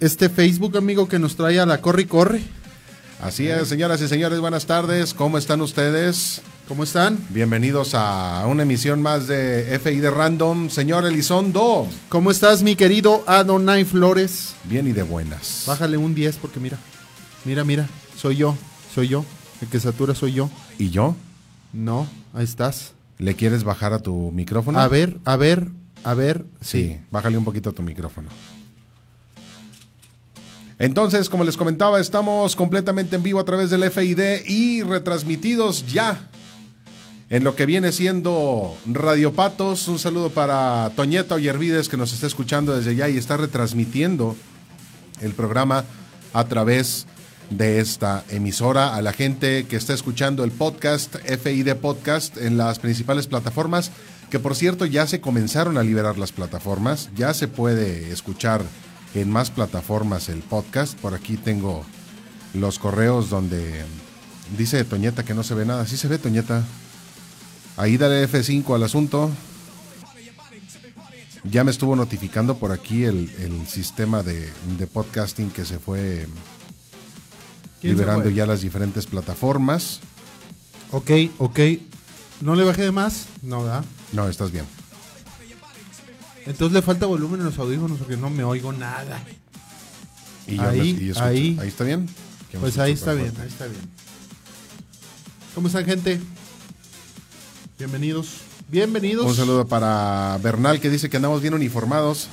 este Facebook, amigo, que nos trae a la Corre y Corre. Así es, señoras y señores, buenas tardes. ¿Cómo están ustedes? ¿Cómo están? Bienvenidos a una emisión más de FI de Random. Señor Elizondo. ¿Cómo estás, mi querido Adonai Flores? Bien y de buenas. Bájale un 10 porque mira, mira, mira, soy yo, soy yo. El que satura soy yo. ¿Y yo? No, ahí estás. ¿Le quieres bajar a tu micrófono? A ver, a ver, a ver. Sí, bájale un poquito tu micrófono. Entonces, como les comentaba, estamos completamente en vivo a través del FID y retransmitidos ya en lo que viene siendo Radio Patos. Un saludo para Toñeta Ollervides que nos está escuchando desde allá y está retransmitiendo el programa a través de esta emisora. A la gente que está escuchando el podcast, FID Podcast, en las principales plataformas, que por cierto ya se comenzaron a liberar las plataformas, ya se puede escuchar en más plataformas el podcast. Por aquí tengo los correos donde dice Toñeta que no se ve nada. Sí se ve, Toñeta. Ahí dale F5 al asunto. Ya me estuvo notificando por aquí el, el sistema de, de, podcasting que se fue liberando se fue? ya las diferentes plataformas. Ok, ok. ¿No le bajé de más? No, ¿verdad? No, estás bien. Entonces le falta volumen en los audífonos porque no me oigo nada. Y Ahí, me- y escucho. ahí. ahí está bien. Pues ahí está bien, fuerte. ahí está bien. ¿Cómo están, gente? Bienvenidos. Bienvenidos. Un saludo para Bernal que dice que andamos bien uniformados.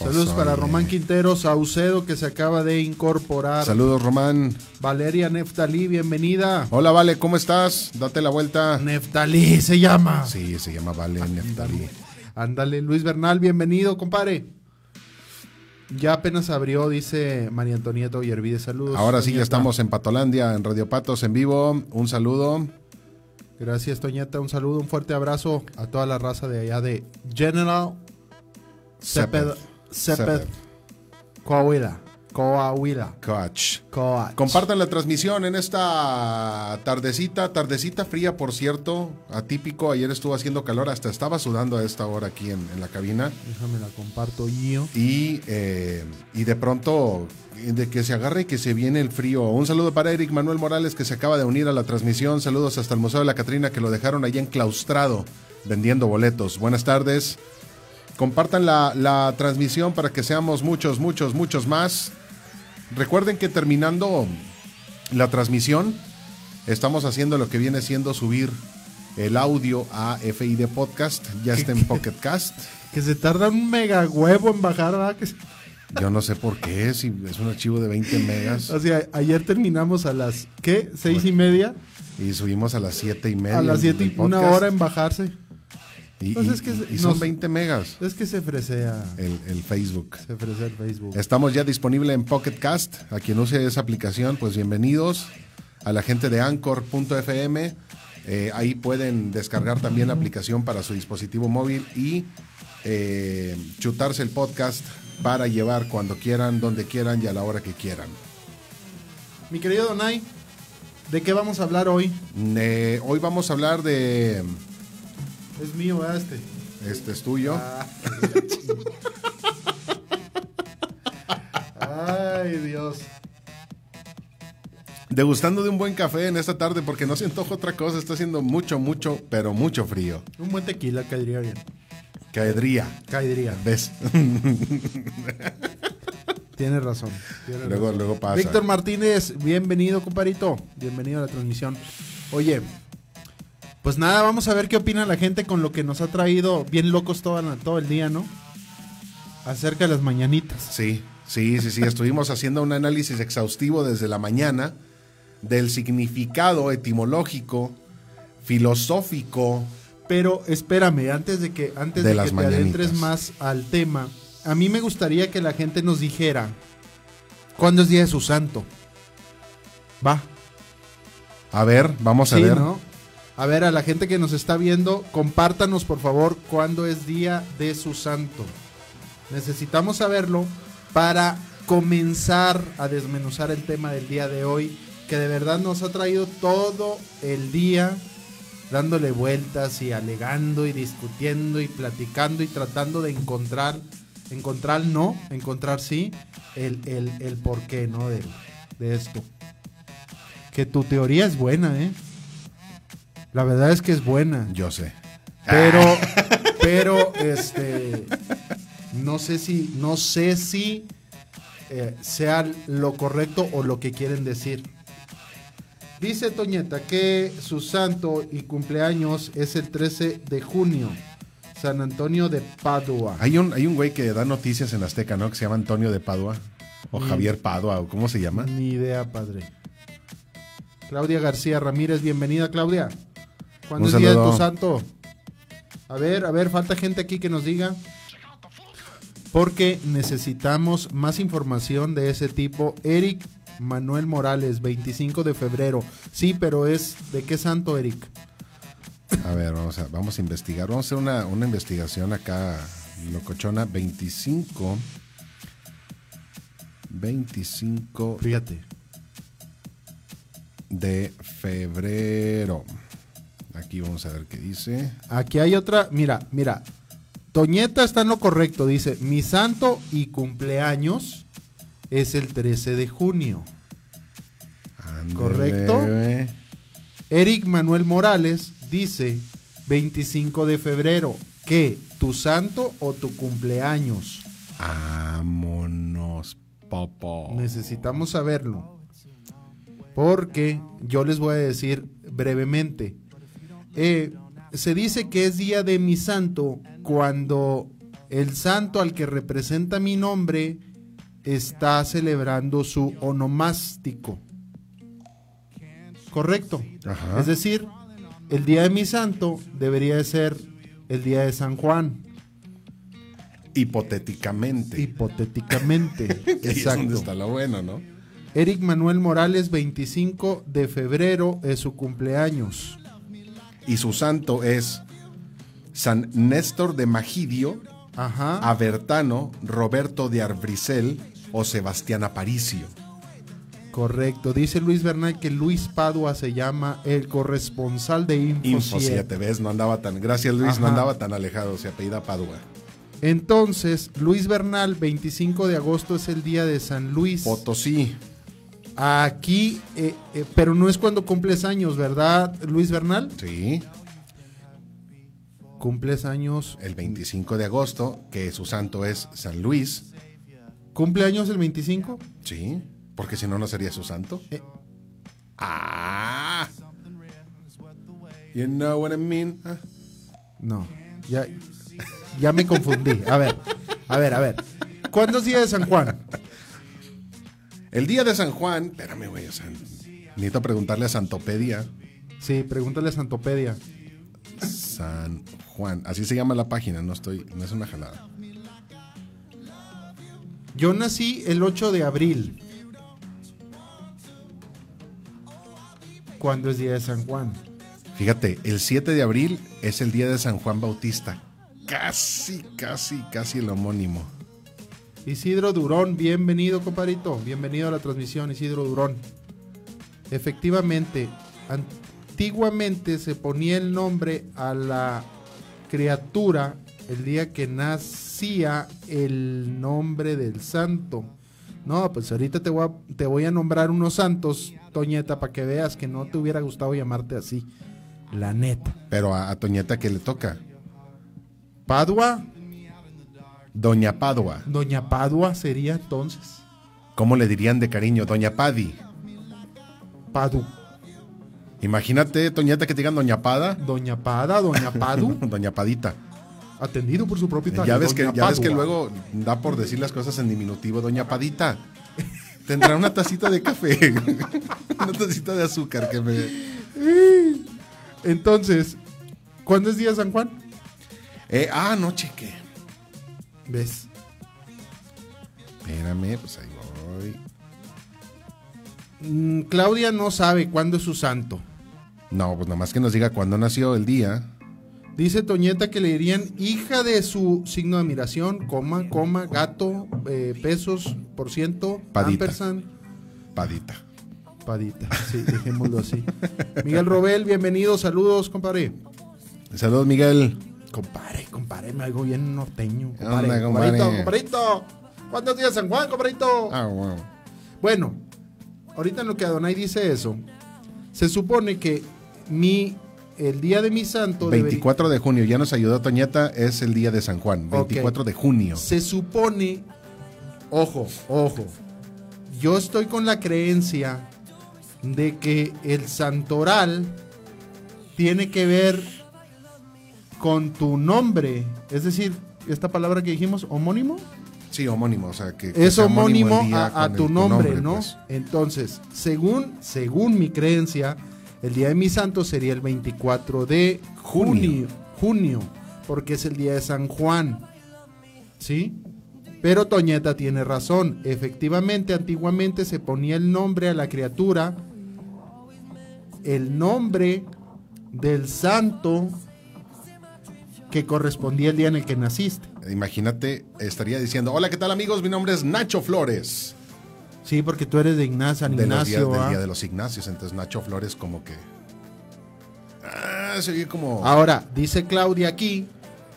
Saludos Pues, para oye. Román Quintero, Saucedo, que se acaba de incorporar. Saludos, Román. Valeria Neftalí, bienvenida. Hola, Vale, ¿cómo estás? Date la vuelta. Neftalí se llama. Sí, se llama Vale Neftalí. Ándale, Luis Bernal, bienvenido, compadre. Ya apenas abrió, dice María Antonieta Ollervide. Saludos. Ahora sí, ya estamos en Patolandia, en Radio Patos, en vivo. Un saludo. Gracias, Toñeta. Un saludo, un fuerte abrazo a toda la raza de allá de General Ceped, Ceped. Coahuila. Coahuila. Coach. Coach. Compartan la transmisión en esta tardecita, tardecita fría, por cierto, atípico. Ayer estuvo haciendo calor, hasta estaba sudando a esta hora aquí en, en la cabina. Déjame la comparto yo. Y, eh, y de pronto, de que se agarre y que se viene el frío. Un saludo para Eric Manuel Morales que se acaba de unir a la transmisión. Saludos hasta el Museo de la Catrina que lo dejaron allá enclaustrado vendiendo boletos. Buenas tardes. Compartan la, la transmisión para que seamos muchos, muchos, muchos más. Recuerden que terminando la transmisión, estamos haciendo lo que viene siendo subir el audio a FID Podcast. Ya está en Pocket Cast. Que se tarda un mega huevo en bajar, ¿verdad? Que se- Yo no sé por qué, si es un archivo de 20 megas O sea, ayer terminamos a las, ¿qué? ¿Seis y media? y subimos a las 7 y media. A las siete y una hora en bajarse. Y, Pues y- es que y nos- son 20 megas Es que se fresea, el, el Facebook. se fresea el Facebook. Estamos ya disponible en Pocket Cast. A quien use esa aplicación, pues bienvenidos. A la gente de Anchor.fm. eh, ahí pueden descargar también la aplicación para su dispositivo móvil y eh, chutarse el podcast para llevar cuando quieran, donde quieran y a la hora que quieran. Mi querido Donay, ¿de qué vamos a hablar hoy? Eh, hoy vamos a hablar de. Es mío, ¿verdad? Este. Este es tuyo. Ay, Dios. Degustando de un buen café en esta tarde porque no se antoja otra cosa. Está haciendo mucho, mucho, pero mucho frío. Un buen tequila caería bien. Caedría. Caería. ¿Ves? Tienes razón. tienes luego, razón. luego pasa. Víctor Martínez, bienvenido, comparito. Bienvenido a la transmisión. Oye, pues nada, vamos a ver qué opina la gente con lo que nos ha traído bien locos toda la- todo el día, ¿no? Acerca de las mañanitas. Sí, sí, sí, sí. Estuvimos haciendo un análisis exhaustivo desde la mañana del significado etimológico, filosófico. Pero espérame, antes de que, antes De que te adentres más al tema, a mí me gustaría que la gente nos dijera cuándo es día de su santo. Va. A ver, vamos a Sí, ver. ¿no? A ver, a la gente que nos está viendo, compártanos por favor cuándo es día de su santo. Necesitamos saberlo para comenzar a desmenuzar el tema del día de hoy, que de verdad nos ha traído todo el día dándole vueltas y alegando y discutiendo y platicando y tratando de encontrar, encontrar no, encontrar sí, el, el, el porqué, ¿no? De, de esto. Que tu teoría es buena, ¿eh? La verdad es que es buena. Yo sé. Pero, pero, este, no sé si, no sé si eh, sea lo correcto o lo que quieren decir. Dice Toñeta que su santo y cumpleaños es el 13 de junio. San Antonio de Padua. Hay un, hay un güey que da noticias en Azteca, ¿no? Que se llama Antonio de Padua. O Mm. Javier Padua, o cómo se llama. Ni idea, padre. Claudia García Ramírez, bienvenida, Claudia. ¿Cuándo es día de tu santo? A ver, a ver, falta gente aquí que nos diga. Porque necesitamos más información de ese tipo. Eric Manuel Morales, 25 de febrero. Sí, pero es ¿de qué santo, Eric? A ver, vamos a, vamos a investigar. Vamos a hacer una, una investigación acá, locochona. 25. 25 Fíjate. de febrero. Aquí vamos a ver qué dice. Aquí hay otra, mira, mira. Toñeta está en lo correcto, dice, mi santo y cumpleaños es el 13 de junio. ¿Correcto? Eric Manuel Morales dice 25 de febrero. ¿Qué? ¿Tu santo o tu cumpleaños? Vámonos, popo. Necesitamos saberlo. Porque yo les voy a decir brevemente. Eh, se dice que es día de mi santo cuando el santo al que representa mi nombre está celebrando su onomástico. Correcto. Ajá. Es decir, el día de mi santo debería de ser el día de San Juan, Hipotéticamente. hipotéticamente. Ahí es donde Exacto. Eric Manuel Morales, 25 de febrero es su cumpleaños. Y su santo es San Néstor de Magidio, Ajá. Abertano, Roberto de Arbrisel o Sebastián Aparicio. Correcto. Dice Luis Bernal que Luis Padua se llama el corresponsal de Info, Info 7. 7, ¿ves? No andaba tan, gracias Luis, no andaba tan alejado, se apellida Padua. Entonces, Luis Bernal, 25 de agosto es el día de San Luis. Potosí, Aquí, eh, eh, pero no es cuando cumples años, ¿verdad, Luis Bernal? sí, Cumples años. el 25 de agosto, que su santo es San Luis, ¿Cumple años el 25? sí, porque si no, no sería su santo. Eh. Ah, you know what I mean? Ah. No, ya, ya me confundí. A ver, a ver, a ver. ¿Cuándo es día de San Juan? El día de San Juan, espérame, güey, o sea, necesito preguntarle a Santopedia. Sí, pregúntale a Santopedia. San Juan, así se llama la página, no estoy, no es una jalada. Yo nací el 8 de abril. ¿Cuándo es día de San Juan? Fíjate, el 7 de abril es el día de San Juan Bautista. Casi, casi, casi el homónimo. Isidro Durón, bienvenido, compadrito. Bienvenido a la transmisión, Isidro Durón. Efectivamente, antiguamente se ponía el nombre a la criatura el día que nacía el nombre del santo. No, pues ahorita te voy a, te voy a nombrar unos santos, Toñeta, para que veas que no te hubiera gustado llamarte así. La neta. Pero a, a Toñeta que le toca. Padua, Doña Padua. Doña Padua sería entonces. ¿Cómo le dirían de cariño? Doña Padi. Padu. Imagínate, Toñeta, que te digan Doña Pada. Doña Pada, Doña Padu. Doña Padita. Atendido por su propietario. Ya ves, que, ya ves que luego da por decir las cosas en diminutivo. Doña Padita. Tendrá una tacita de café. una tacita de azúcar que me... Entonces, ¿cuándo es día de San Juan? Eh, ah, no, cheque. ¿Ves? Espérame, pues ahí voy. Mm, Claudia no sabe cuándo es su santo. No, pues nada más que nos diga cuándo nació el día. Dice Toñeta que le dirían hija de su signo de admiración, coma, coma, gato, eh, pesos, por ciento, Padita. ampersand, Padita. raspadita. Sí, dejémoslo así. Miguel Robel, bienvenido, saludos, compadre. Saludos, Miguel. Compadre, compadre, me hago bien norteño. ¿Qué Compadre, onda, compadre? compadrito, compadrito. ¿Cuántos días San Juan, compadrito? Ah, wow. Bueno, ahorita en lo que Adonai dice eso, se supone que mi el día de mi santo debería- 24 de junio, ya nos ayudó Toñeta, es el día de San Juan. 24 de junio. se supone, ojo, ojo, yo estoy con la creencia de que el santoral tiene que ver con tu nombre, es decir, esta palabra que dijimos, homónimo, Sí, homónimo, o sea, que, que es sea homónimo a, tu el- nombre, ¿no? pues. Entonces, según, según mi creencia, el día de mi santo sería el 24 de junio, junio, porque es el día de San Juan, ¿sí? Pero Toñeta tiene razón, efectivamente, antiguamente se ponía el nombre a la criatura, el nombre del santo que correspondía el día en el que naciste. Imagínate, estaría diciendo, hola, ¿qué tal amigos? Mi nombre es Nacho Flores. Sí, porque tú eres de Ignacio, San de los días, Ignacio. del ¿ah? día de los Ignacios, entonces Nacho Flores como que... Ah, como... Ahora, dice Claudia aquí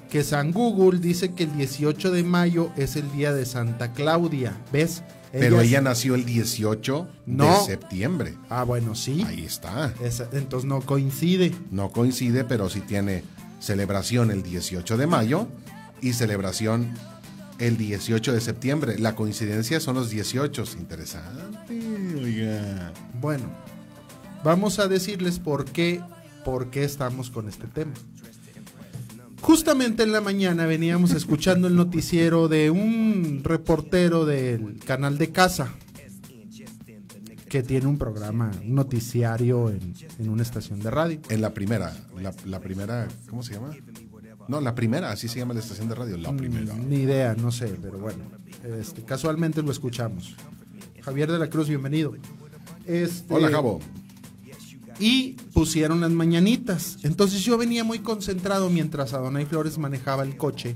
que San Google dice que el 18 de mayo es el día de Santa Claudia. ¿Ves? pero es- ella nació el 18 de septiembre. Ah, bueno, sí. Ahí está. Esa- entonces no coincide. No coincide, pero sí tiene celebración el 18 de mayo y celebración el 18 de septiembre. La coincidencia son los 18. Interesante. Oiga. Bueno, vamos a decirles por qué, por qué estamos con este tema. Justamente en la mañana veníamos escuchando el noticiero de un reportero del canal de casa que tiene un programa, un noticiario en, en una estación de radio. En la primera, la, la primera, ¿cómo se llama? No, la primera, así se llama la estación de radio, la primera. Mm, Ni idea, no sé, pero bueno, este, casualmente lo escuchamos. Javier de la Cruz, bienvenido. Este, Hola, Jabo. y pusieron las mañanitas. Entonces yo venía muy concentrado mientras Adonai Flores manejaba el coche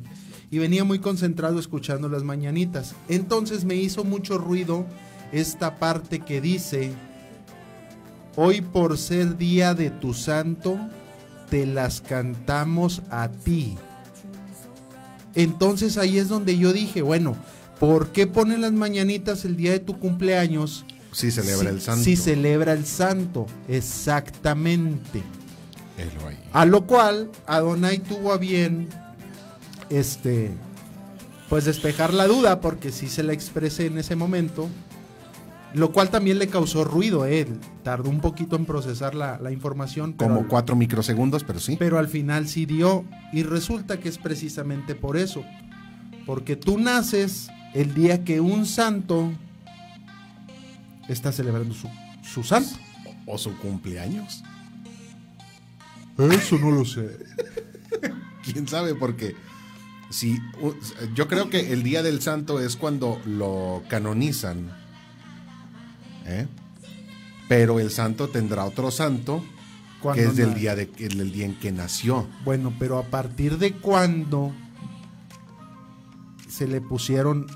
y venía muy concentrado escuchando las mañanitas. Entonces me hizo mucho ruido esta parte que dice, hoy por ser día de tu santo, te las cantamos a ti. Entonces ahí es donde yo dije, bueno, ¿por qué ponen las mañanitas el día de tu cumpleaños? Sí, celebra el santo. Sí, celebra el santo, exactamente. A lo cual Adonai tuvo a bien, este, pues despejar la duda, porque sí se la expresé en ese momento, lo cual también le causó ruido a él. Tardó un poquito en procesar la, la información, Como al- cuatro microsegundos, pero sí. pero al final sí dio. Y resulta que es precisamente por eso. Porque tú naces el día que un santo está celebrando su, su santo. O su cumpleaños. Eso no lo sé. ¿Quién sabe? Porque si yo creo que el día del santo es cuando lo canonizan. ¿Eh? Pero el santo tendrá otro santo que es del día, de, el día en que nació. Bueno, pero a partir de cuándo se le pusieron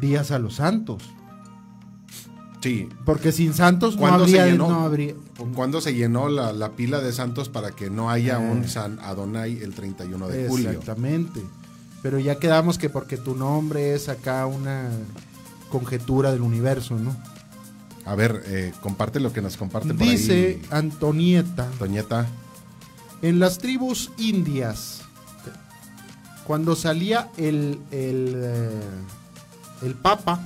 días a los santos. Sí. Porque sin santos no ¿Cuándo se llenó? no habría. ¿Cuándo se llenó la, la pila de santos para que no haya un San Adonai el 31 de julio? Exactamente. Pero ya quedamos que porque tu nombre es acá una conjetura del universo, ¿no? A ver, eh, comparte lo que nos comparte por Dice ahí. Antonieta, Toñeta. en las tribus indias, cuando salía el, el, eh, el papa,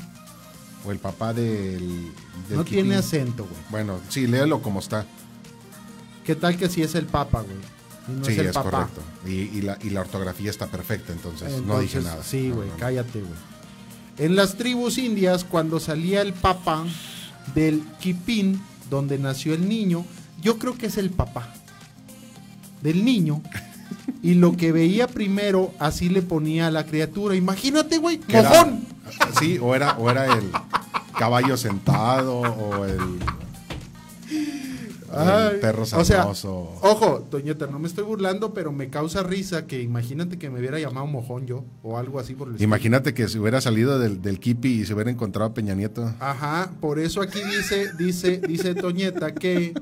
O el papá del. del no tiene acento, güey. Bueno, sí, léelo como está. ¿Qué tal que si es el papa, güey? Y no sí, es el es papá. correcto. Y, y la, y la ortografía está perfecta, entonces, no dije nada. Sí, güey, no, no. cállate, güey. En las tribus indias, cuando salía el papa del Kipín, donde nació el niño, yo creo que es el papá del niño. Y lo que veía primero, así le ponía a la criatura. Imagínate, güey, Que era- mojón. sí, o era, o era el caballo sentado, o el. Ay, perro o sea, sarnoso. ojo, Toñeta, no me estoy burlando, pero me causa risa que imagínate que me hubiera llamado mojón yo o algo así por el estilo. Imagínate que se hubiera salido del, del Kipi y se hubiera encontrado a Peña Nieto. Ajá, por eso aquí dice, dice, dice Toñeta que,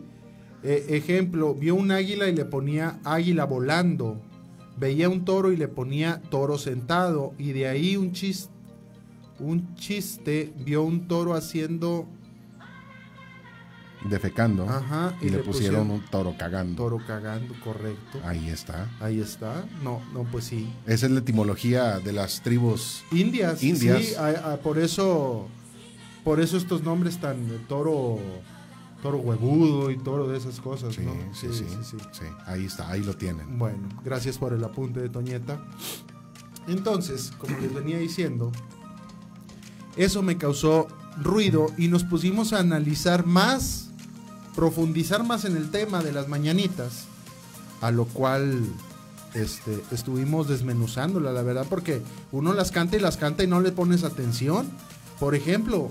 eh, ejemplo, vio un águila y le ponía águila volando. Veía un toro y le ponía toro sentado. Y de ahí un chiste, un chiste, vio un toro haciendo defecando Ajá, y, le, pusieron, un toro cagando. toro cagando, correcto. Ahí está. Ahí está. No, no, pues sí. Esa es la etimología de las tribus. Indias. Indias. Sí, a- a- por eso, por eso estos nombres tan toro, toro huevudo y toro de esas cosas, Sí, ¿no? sí, sí, sí. Ahí está, ahí lo tienen. Bueno, gracias por el apunte de Toñeta. Entonces, como les venía diciendo, eso me causó ruido y nos pusimos a analizar más, profundizar más en el tema de las mañanitas, a lo cual este, estuvimos desmenuzándola, la verdad, porque uno las canta y las canta y no le pones atención. Por ejemplo,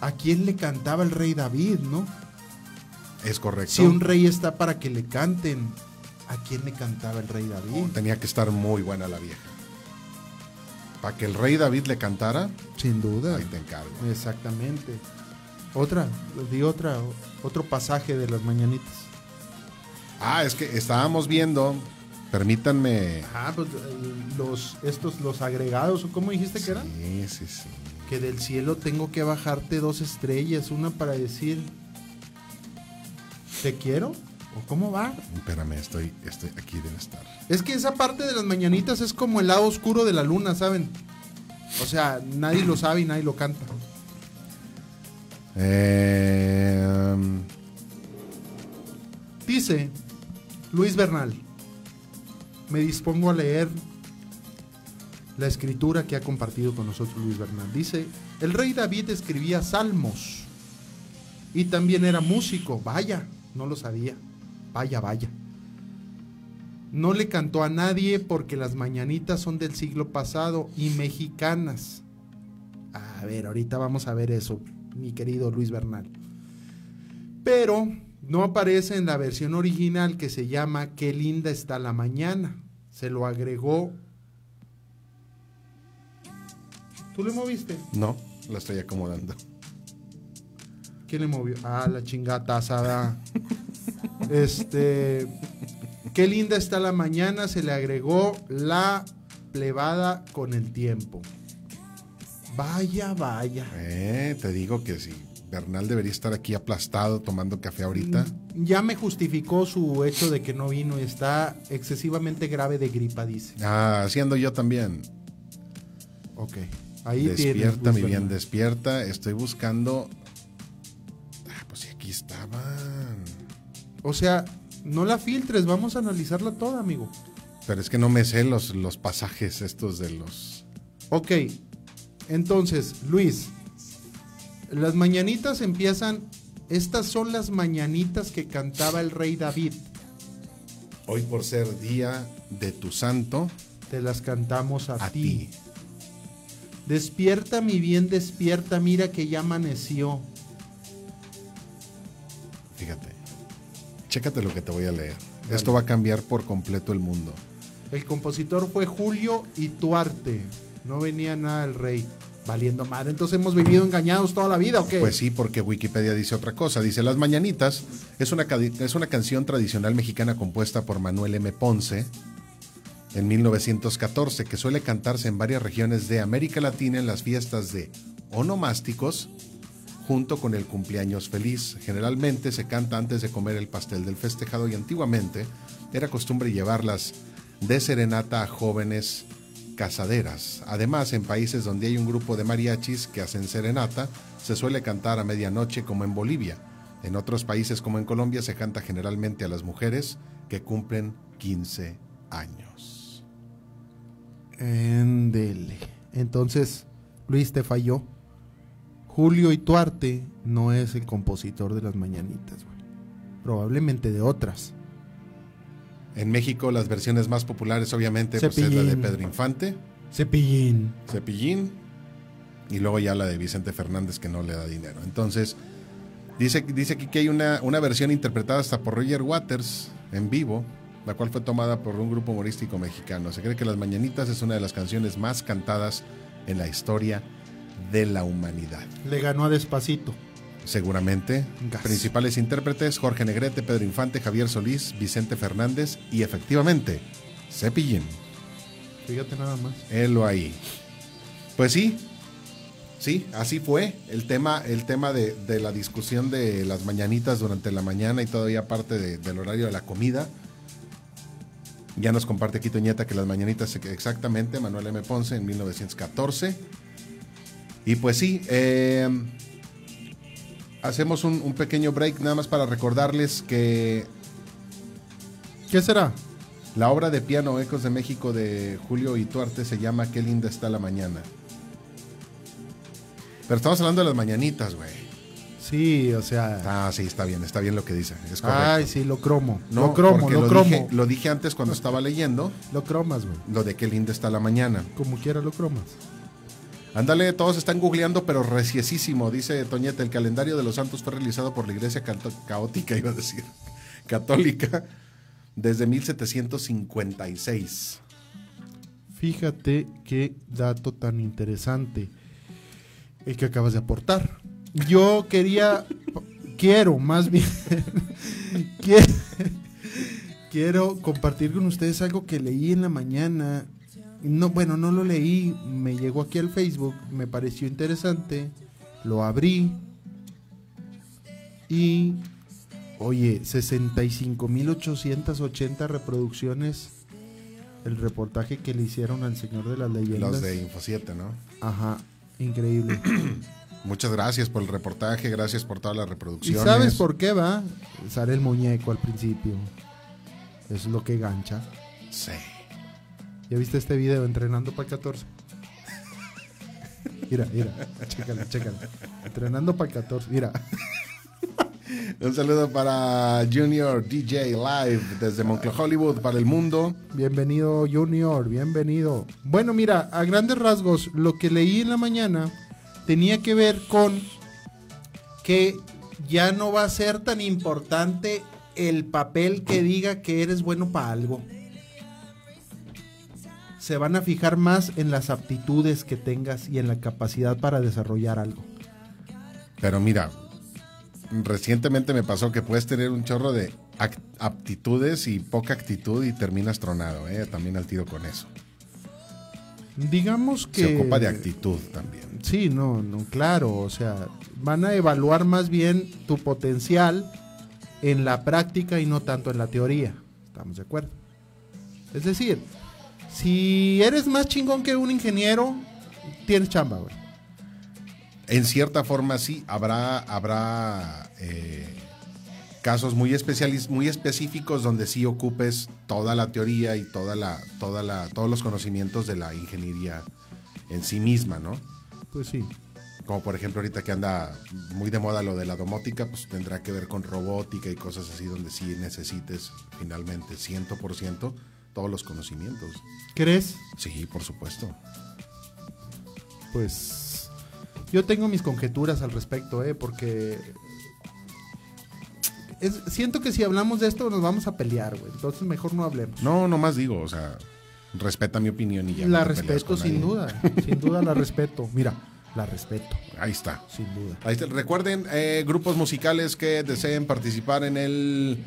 ¿a quién le cantaba el rey David, no? Es correcto. Si un rey está para que le canten, ¿a quién le cantaba el rey David? Tenía que estar muy buena la vieja. Para que el rey David le cantara, Sin duda. ahí te encargo. Exactamente. Otra, di otra, otro pasaje de las mañanitas. Ah, es que estábamos viendo, permítanme. Ah, pues eh, los, estos, los agregados, ¿o ¿cómo dijiste que eran? Sí, sí, sí. Que del cielo tengo que bajarte dos estrellas, una para decir, ¿te quiero? ¿O cómo va? Espérame, estoy, estoy aquí debe estar. Es que esa parte de las mañanitas es como el lado oscuro de la luna, ¿saben? O sea, nadie lo sabe y nadie lo canta. Eh, Dice Luis Bernal, me dispongo a leer la escritura que ha compartido con nosotros Luis Bernal. Dice, el rey David escribía salmos y también era músico. Vaya, no lo sabía. Vaya, vaya. No le cantó a nadie porque las mañanitas son del siglo pasado y mexicanas. A ver, ahorita vamos a ver eso, mi querido Luis Bernal. Pero no aparece en la versión original que se llama Qué linda está la mañana. Se lo agregó. ¿Tú le moviste? no, la estoy acomodando. ¿Quién le movió? Ah, la chingata asada. Este. Qué linda está la mañana. Se le agregó la plebada con el tiempo. Vaya, vaya. Eh, te digo que si Bernal debería estar aquí aplastado tomando café ahorita. Ya me justificó su hecho de que no vino y está excesivamente grave de gripa, dice. Ah, haciendo yo también. Ok. Ahí despierta, mi bien, despierta. Estoy buscando. Ah, pues sí, aquí estaban. O sea, no la filtres, vamos a analizarla toda, amigo. Pero es que no me sé los, los pasajes estos de los. Ok, entonces, Luis, las mañanitas empiezan, estas son las mañanitas que cantaba el rey David, Hoy por ser día de tu santo, te las cantamos a, a ti. ti. Despierta, mi bien, despierta, mira que ya amaneció. Fíjate. Chécate lo que te voy a leer. Esto va a cambiar por completo el mundo. El compositor fue Julio Ituarte, no venía nada el rey. Valiendo madre, entonces hemos vivido engañados toda la vida, ¿o qué? Pues sí, porque Wikipedia dice otra cosa. Dice, Las Mañanitas es una, es una canción tradicional mexicana compuesta por Manuel M. Ponce en 1914, que suele cantarse en varias regiones de América Latina en las fiestas de onomásticos, junto con el cumpleaños feliz. Generalmente se canta antes de comer el pastel del festejado y antiguamente era costumbre llevarlas de serenata a jóvenes casaderas. Además, en países donde hay un grupo de mariachis que hacen serenata, se suele cantar a medianoche como en Bolivia. En otros países como en Colombia se canta generalmente a las mujeres que cumplen 15 años. Endele. Entonces, Luis te falló. Julio Ituarte no es el compositor de las mañanitas, güey. Probablemente de otras. En México las versiones más populares obviamente pues, es la de Cepillín. Pedro Infante, Dice, dice aquí que hay una, una versión interpretada hasta por Roger Waters en vivo, la cual fue tomada por un grupo humorístico mexicano. Se cree que Las Mañanitas es una de las canciones más cantadas en la historia de la humanidad. Le ganó a Despacito. Seguramente. Gas. Principales intérpretes, Jorge Negrete, Pedro Infante, Javier Solís, Vicente Fernández y efectivamente, Cepillín. Fíjate nada más. Él ahí. Pues sí, sí, así fue. El tema, el tema de, de la discusión de las mañanitas durante la mañana y todavía parte de- del horario de la comida. Ya nos comparte aquí Toñeta que las mañanitas exactamente, Manuel M. Ponce en 1914. Y pues sí, eh, hacemos un, un pequeño break nada más para recordarles que ¿Qué será? la obra de piano Ecos de México de Julio Ituarte se llama Qué linda está la mañana. Pero estamos hablando de las mañanitas, güey. Sí, o sea. Ah, sí, está bien, está bien lo que dice. Es correcto. Ay, sí, lo cromo. No, lo cromo, lo, cromo. dije, lo dije antes cuando estaba leyendo Lo cromas, güey. lo de qué linda está la mañana. Como quiera lo cromas. Ándale, todos están googleando, pero reciesísimo. Dice Toñeta, el calendario de los santos fue realizado por la iglesia caótica, iba a decir, católica, desde 1756. Fíjate qué dato tan interesante el que acabas de aportar. Yo quería, quiero más bien, quiero compartir con ustedes algo que leí en la mañana. No, bueno, no lo leí, me llegó aquí al Facebook, me pareció interesante, lo abrí y, oye, 65.880 reproducciones el reportaje que le hicieron al Señor de las Leyendas. Los de Info 7, ¿no? Ajá, increíble. Muchas gracias por el reportaje, gracias por todas las ¿Y reproducciones. sabes por qué va? Sale el muñeco al principio. Es lo que gancha. Sí. ¿Ya viste este video entrenando para el 14? Mira, mira, chécalo, chécalo. Entrenando para el 14, mira. Un saludo para Junior DJ Live desde Moncler Hollywood para el mundo. Bienvenido Junior, bienvenido. Bueno, mira, a grandes rasgos, lo que leí en la mañana tenía que ver con que ya no va a ser tan importante el papel que diga que eres bueno para algo. Se van a fijar más en las aptitudes que tengas y en la capacidad para desarrollar algo. Pero mira, recientemente me pasó que puedes tener un chorro de aptitudes y poca actitud y terminas tronado, ¿eh? También al tiro con eso. Digamos que... Se ocupa de actitud también. Sí, no, no, claro, o sea, van a evaluar más bien tu potencial en la práctica y no tanto en la teoría. ¿Estamos de acuerdo? Es decir, si eres más chingón que un ingeniero, tienes chamba, güey. En cierta forma sí, habrá, habrá eh, casos muy, especialis- muy específicos donde sí ocupes toda la teoría y toda la, toda la, todos los conocimientos de la ingeniería en sí misma, ¿no? Pues sí. Como por ejemplo ahorita que anda muy de moda lo de la domótica, pues tendrá que ver con robótica y cosas así donde sí necesites finalmente 100% todos los conocimientos. ¿Crees? Sí, por supuesto. Pues yo tengo mis conjeturas al respecto, ¿eh? Porque es- siento que si hablamos de esto nos vamos a pelear, güey. Entonces mejor no hablemos. No, no más digo, o sea, respeta mi opinión y ya. la no respeto sin nadie. duda. Sin duda la respeto. Mira, la respeto, Ahí está. sin duda. Ahí está. Recuerden, eh, grupos musicales que deseen participar en el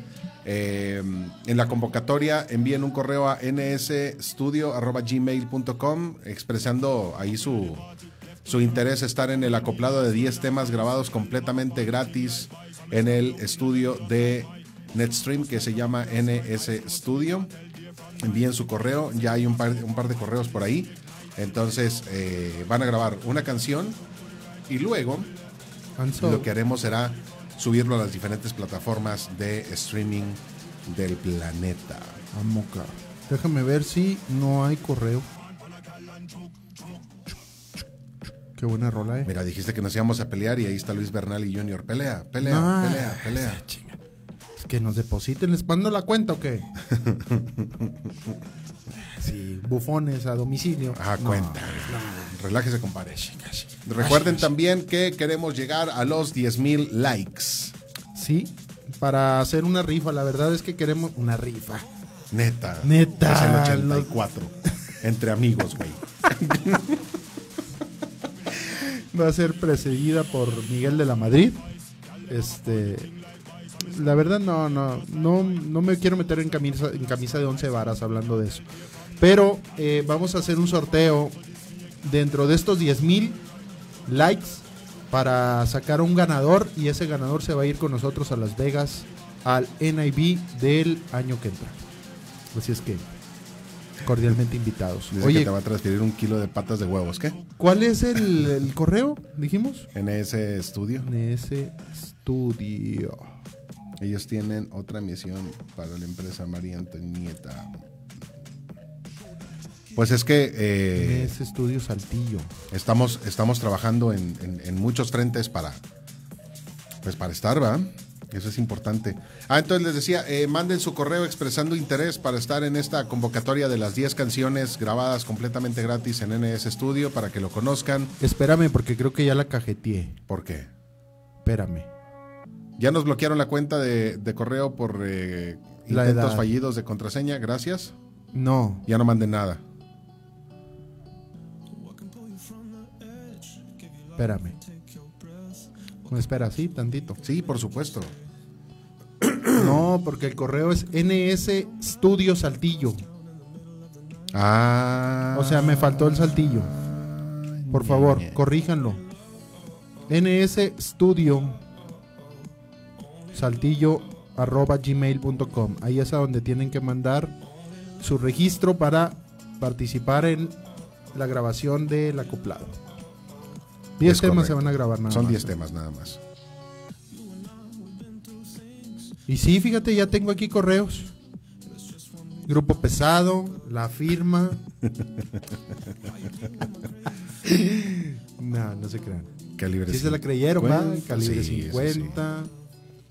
eh, en la convocatoria, envíen un correo a nsstudio.gmail.com expresando ahí su, su interés estar en el acoplado de 10 temas grabados completamente gratis en el estudio de Netstream que se llama NS Studio. Envíen su correo, ya hay un par, un par de correos por ahí. Entonces eh, van a grabar una canción y luego so- lo que haremos será subirlo a las diferentes plataformas de streaming del planeta. Amoca. Déjame ver si no hay correo. Qué buena rola, eh. Mira, dijiste que nos íbamos a pelear y ahí está Luis Bernal y Junior. Pelea, pelea, pelea, pelea. Es que nos depositen, ¿les mando la cuenta o qué? sí, bufones a domicilio. Ah, No, cuenta. Relájese, compadre. Recuerden también que queremos llegar a los 10 mil likes. Sí, para hacer una rifa. La verdad es que queremos una rifa. Neta. Neta. Es el 84. Entre amigos, güey. Va a ser precedida por Miguel de la Madrid. Este. La verdad no, no, no, no me quiero meter en camisa, en camisa de 11 varas hablando de eso. Pero eh, vamos a hacer un sorteo dentro de estos 10 mil likes para sacar un ganador y ese ganador se va a ir con nosotros a Las Vegas al NIB del año que entra. Así es que cordialmente invitados. Dice que te va a transferir un kilo de patas de huevos, ¿qué? ¿cuál es el, el correo? Dijimos. En ese estudio. NS Studio. Ellos tienen otra misión para la empresa María Antonieta. Pues es que eh, NS Studio Saltillo. estamos, estamos trabajando en, en- en muchos frentes para, pues para estar, ¿va? Eso es importante. Ah, entonces les decía, eh, manden su correo expresando interés para estar en esta convocatoria de las 10 canciones grabadas completamente gratis en NS Studio para que lo conozcan. Espérame porque creo que ya la cajeteé. ¿Por qué? Espérame. Ya nos bloquearon la cuenta de, de correo por eh, intentos fallidos de contraseña. Gracias. No. Ya no manden nada. Espérame. Me espera, sí, tantito. Sí, por supuesto. No, porque el correo es NS Studio Saltillo. Ah. O sea, me faltó el saltillo. Por favor, corríjanlo. NS Studio Saltillo arroba gmail.com. Ahí es a donde tienen que mandar su registro para participar en la grabación del acoplado. 10 Es temas correcto. se van a grabar nada Son más. 10 temas nada más. Y sí, fíjate, ya tengo aquí correos. Grupo pesado, la firma. no, no se crean. Calibre Sí se la creyeron. 50, Calibre sí, sí, 50.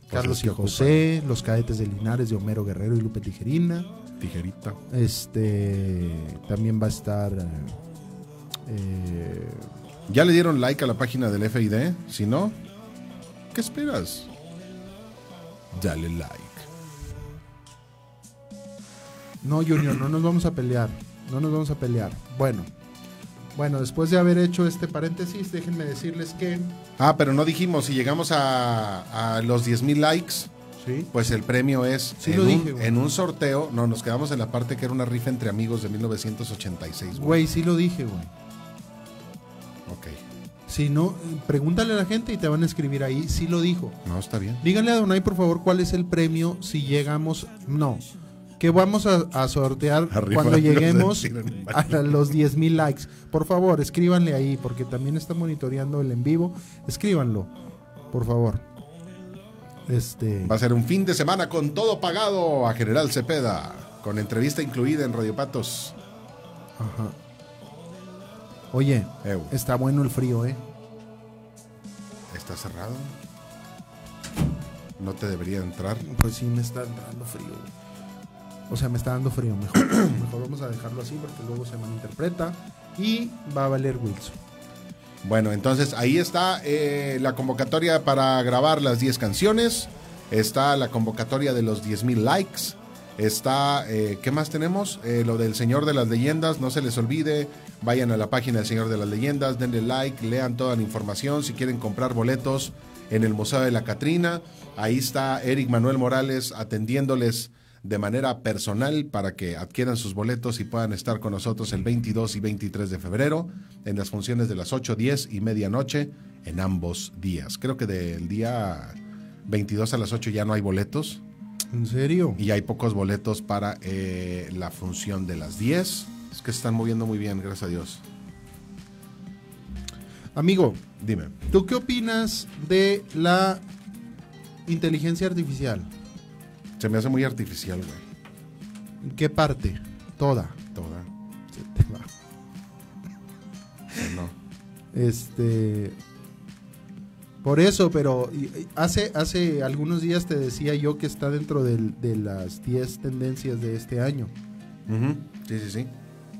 Carlos y José, Los Cadetes de Linares de Homero Guerrero y Lupe Tijerina. Tijerita. Este también va a estar eh, ¿Ya le dieron like a la página del FID? Si no, ¿qué esperas? Dale like. No, Junior, no nos vamos a pelear. No nos vamos a pelear. Bueno. Bueno, después de haber hecho este paréntesis, déjenme decirles que Ah, pero no dijimos, si llegamos a, a los 10.000 likes, sí, pues el premio es Sí en, lo un, dije, güey. en un sorteo. No, nos quedamos en la parte que era una rifa entre amigos de 1986. güey. güey, sí lo dije, güey. Ok. Si no, pregúntale a la gente y te van a escribir ahí, sí lo dijo. No, está bien. Díganle a Donay, por favor, cuál es el premio si llegamos. No. Que vamos a, a sortear cuando lleguemos a los 10 mil likes. Por favor, escríbanle ahí, porque también está monitoreando el en vivo. Escríbanlo, por favor. Este. Va a ser un fin de semana con todo pagado a General Cepeda, con entrevista incluida en Radio Patos. Ajá. Oye, Ew, está bueno el frío, ¿eh? ¿Está cerrado? No te debería entrar. Pues sí, me está dando frío. O sea, me está dando frío. Mejor, mejor vamos a dejarlo así porque luego se malinterpreta y va a valer Wilson. Bueno, entonces ahí está eh, la convocatoria para grabar las 10 canciones. Está la convocatoria de los 10.000 likes. Está, eh, ¿qué más tenemos? Eh, lo del Señor de las Leyendas, no se les olvide. Vayan a la página del Señor de las Leyendas, denle like, lean toda la información. Si quieren comprar boletos en el Museo de la Catrina, ahí está Eric Manuel Morales atendiéndoles de manera personal para que adquieran sus boletos y puedan estar con nosotros el 22 y 23 de febrero en las funciones de las 8, 10 y medianoche en ambos días. Creo que del día 22 a las 8 ya no hay boletos ¿En serio? y hay pocos boletos para eh, la función de las 10. Es que se están moviendo muy bien, gracias a Dios. Amigo, Dime. ¿tú qué opinas de la inteligencia artificial? Se me hace muy artificial, güey. ¿En qué parte? Toda. Toda. Se te va. ¿o no? Este. Por eso, pero hace, hace algunos días te decía yo que está dentro del- de las 10 tendencias de este año. Sí, sí, sí.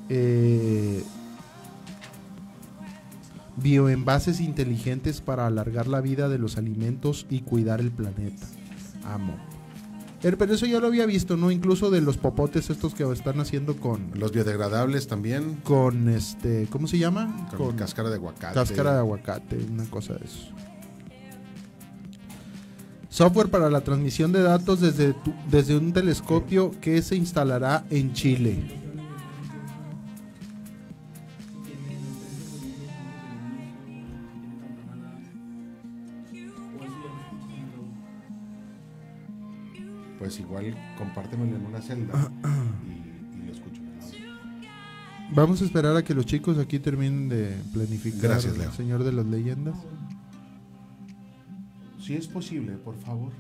Eh, bioenvases inteligentes para alargar la vida de los alimentos y cuidar el planeta. Amo. Er, Pero eso ya lo había visto, ¿no? Incluso de los popotes estos que están haciendo con, Los biodegradables también. con este, ¿cómo se llama? Con, cáscara de aguacate. Cáscara de aguacate, una cosa de eso. Software para la transmisión de datos desde, tu- desde un telescopio que se instalará en Chile. Pues igual compártemelo en una celda y, y lo escucho. Vamos a esperar a que los chicos aquí terminen de planificar Gracias, Leo. el Señor de las Leyendas. Si es posible, por favor.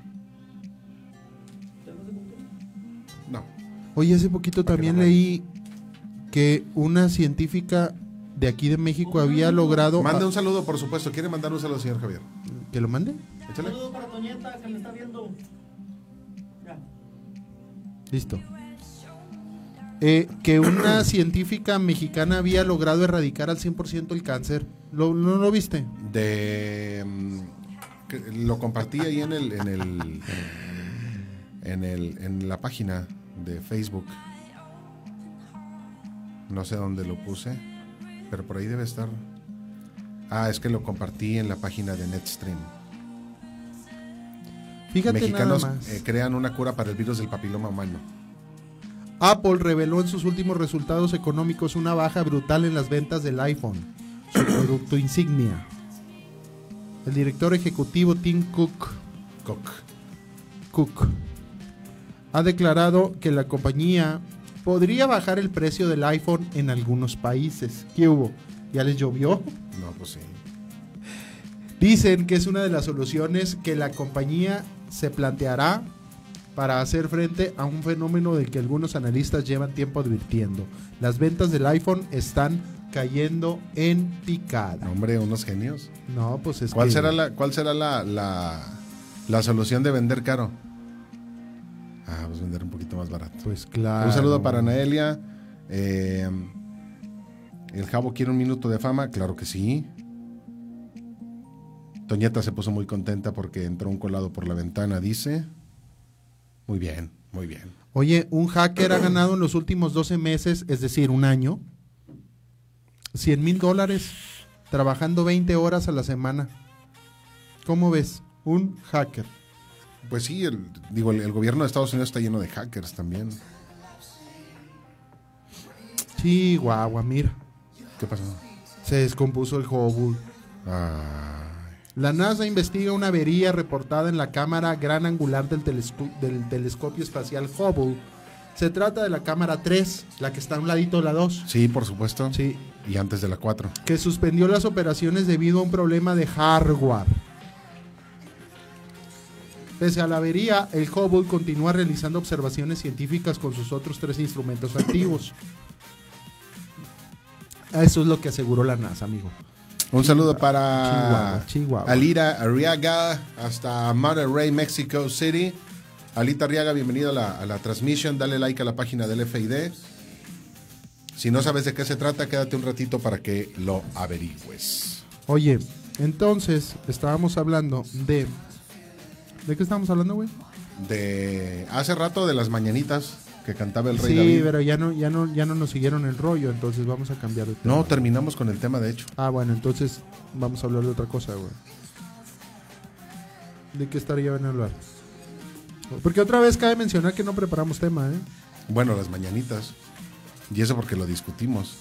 No. Oye, hace poquito también no leí que una científica de aquí de México había logrado... Manda un saludo, por supuesto. ¿Quiere mandar un saludo, señor Javier? ¿Que lo mande? Échale. Saludo para Toñeta que me está viendo. Listo. Eh, que una científica mexicana había logrado erradicar al 100% el cáncer. ¿Lo, ¿No lo viste? De. mm, lo compartí ahí en el. En el. En, el, en la página de Facebook. No sé dónde lo puse. Pero por ahí debe estar. Ah, es que lo compartí en la página de Netstream. Fíjate Mexicanos nada más. eh, crean una cura para el virus del papiloma humano. Apple reveló en sus últimos resultados económicos una baja brutal en las ventas del iPhone, su producto insignia. El director ejecutivo Tim Cook, Cook. Cook ha declarado que la compañía podría bajar el precio del iPhone en algunos países. ¿Qué hubo? ¿Ya les llovió? No, pues sí. Dicen que es una de las soluciones que la compañía se planteará para hacer frente a un fenómeno del que algunos analistas llevan tiempo advirtiendo. Las ventas del iPhone están cayendo en picada. Hombre, unos genios. No, pues es ¿Cuál que- será la, cuál será la, la, la solución de vender caro? Ah, pues vender un poquito más barato. Pues claro. Un saludo para Anaelia. Eh, ¿El Jabo quiere un minuto de fama? Claro que sí. Toñeta se puso muy contenta porque entró un colado por la ventana, dice. Muy bien, muy bien. Oye, un hacker ha ganado en los últimos 12 meses, es decir, un año, 100 mil dólares trabajando 20 horas a la semana. ¿Cómo ves? Un hacker. Pues sí, el, digo, el, el gobierno de Estados Unidos está lleno de hackers también. Sí, guagua, mira. ¿Qué pasó? Se descompuso el Hubble. Ay, La NASA investiga una avería reportada en la cámara gran angular del, telesco- del telescopio espacial Hubble. Se trata de la cámara 3, la que está a un ladito de la 2. sí, por supuesto. Sí, Y antes de la 4. que suspendió las operaciones debido a un problema de hardware. Pese a la avería, el Hubble continúa realizando observaciones científicas con sus otros tres instrumentos activos. Eso es lo que aseguró la NASA, amigo. Un saludo para Chihuahua, Chihuahua. Alira Arriaga hasta Monterrey, Mexico City. Alita Arriaga, bienvenido a la, a la transmisión. Dale like a la página del FID. Si no sabes de qué se trata, quédate un ratito para que lo averigües. Oye, entonces estábamos hablando de. ¿De qué estábamos hablando, güey? De hace rato de las mañanitas que cantaba el rey Sí, David. pero ya no, ya no, ya no nos siguieron el rollo, entonces vamos a cambiar de tema. No, terminamos con el tema, de hecho. Ah, bueno, entonces vamos a hablar de otra cosa, güey. ¿De qué estaría bien hablar? Porque otra vez cabe mencionar que no preparamos tema, ¿eh? Bueno, las mañanitas. Y eso porque lo discutimos.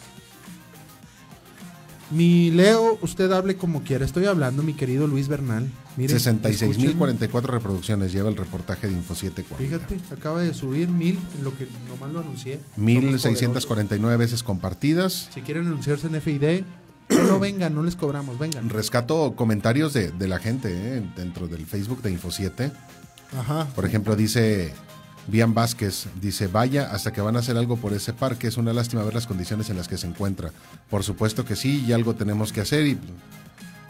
Mi Leo, usted hable como quiera. Estoy hablando, mi querido Luis Bernal. Mire, escuchen. 66.044 reproducciones lleva el reportaje de Info 740. Fíjate, acaba de subir mil lo que nomás lo anuncié. Somos 1649 veces compartidas. Si quieren anunciarse en FID, solo vengan, no les cobramos, vengan. Rescato comentarios de, de la gente ¿eh? dentro del Facebook de Info 7. Ajá. Por ejemplo, dice Bian Vázquez, dice, vaya hasta que van a hacer algo por ese parque. Es una lástima ver las condiciones en las que se encuentra. Por supuesto que sí, y algo tenemos que hacer y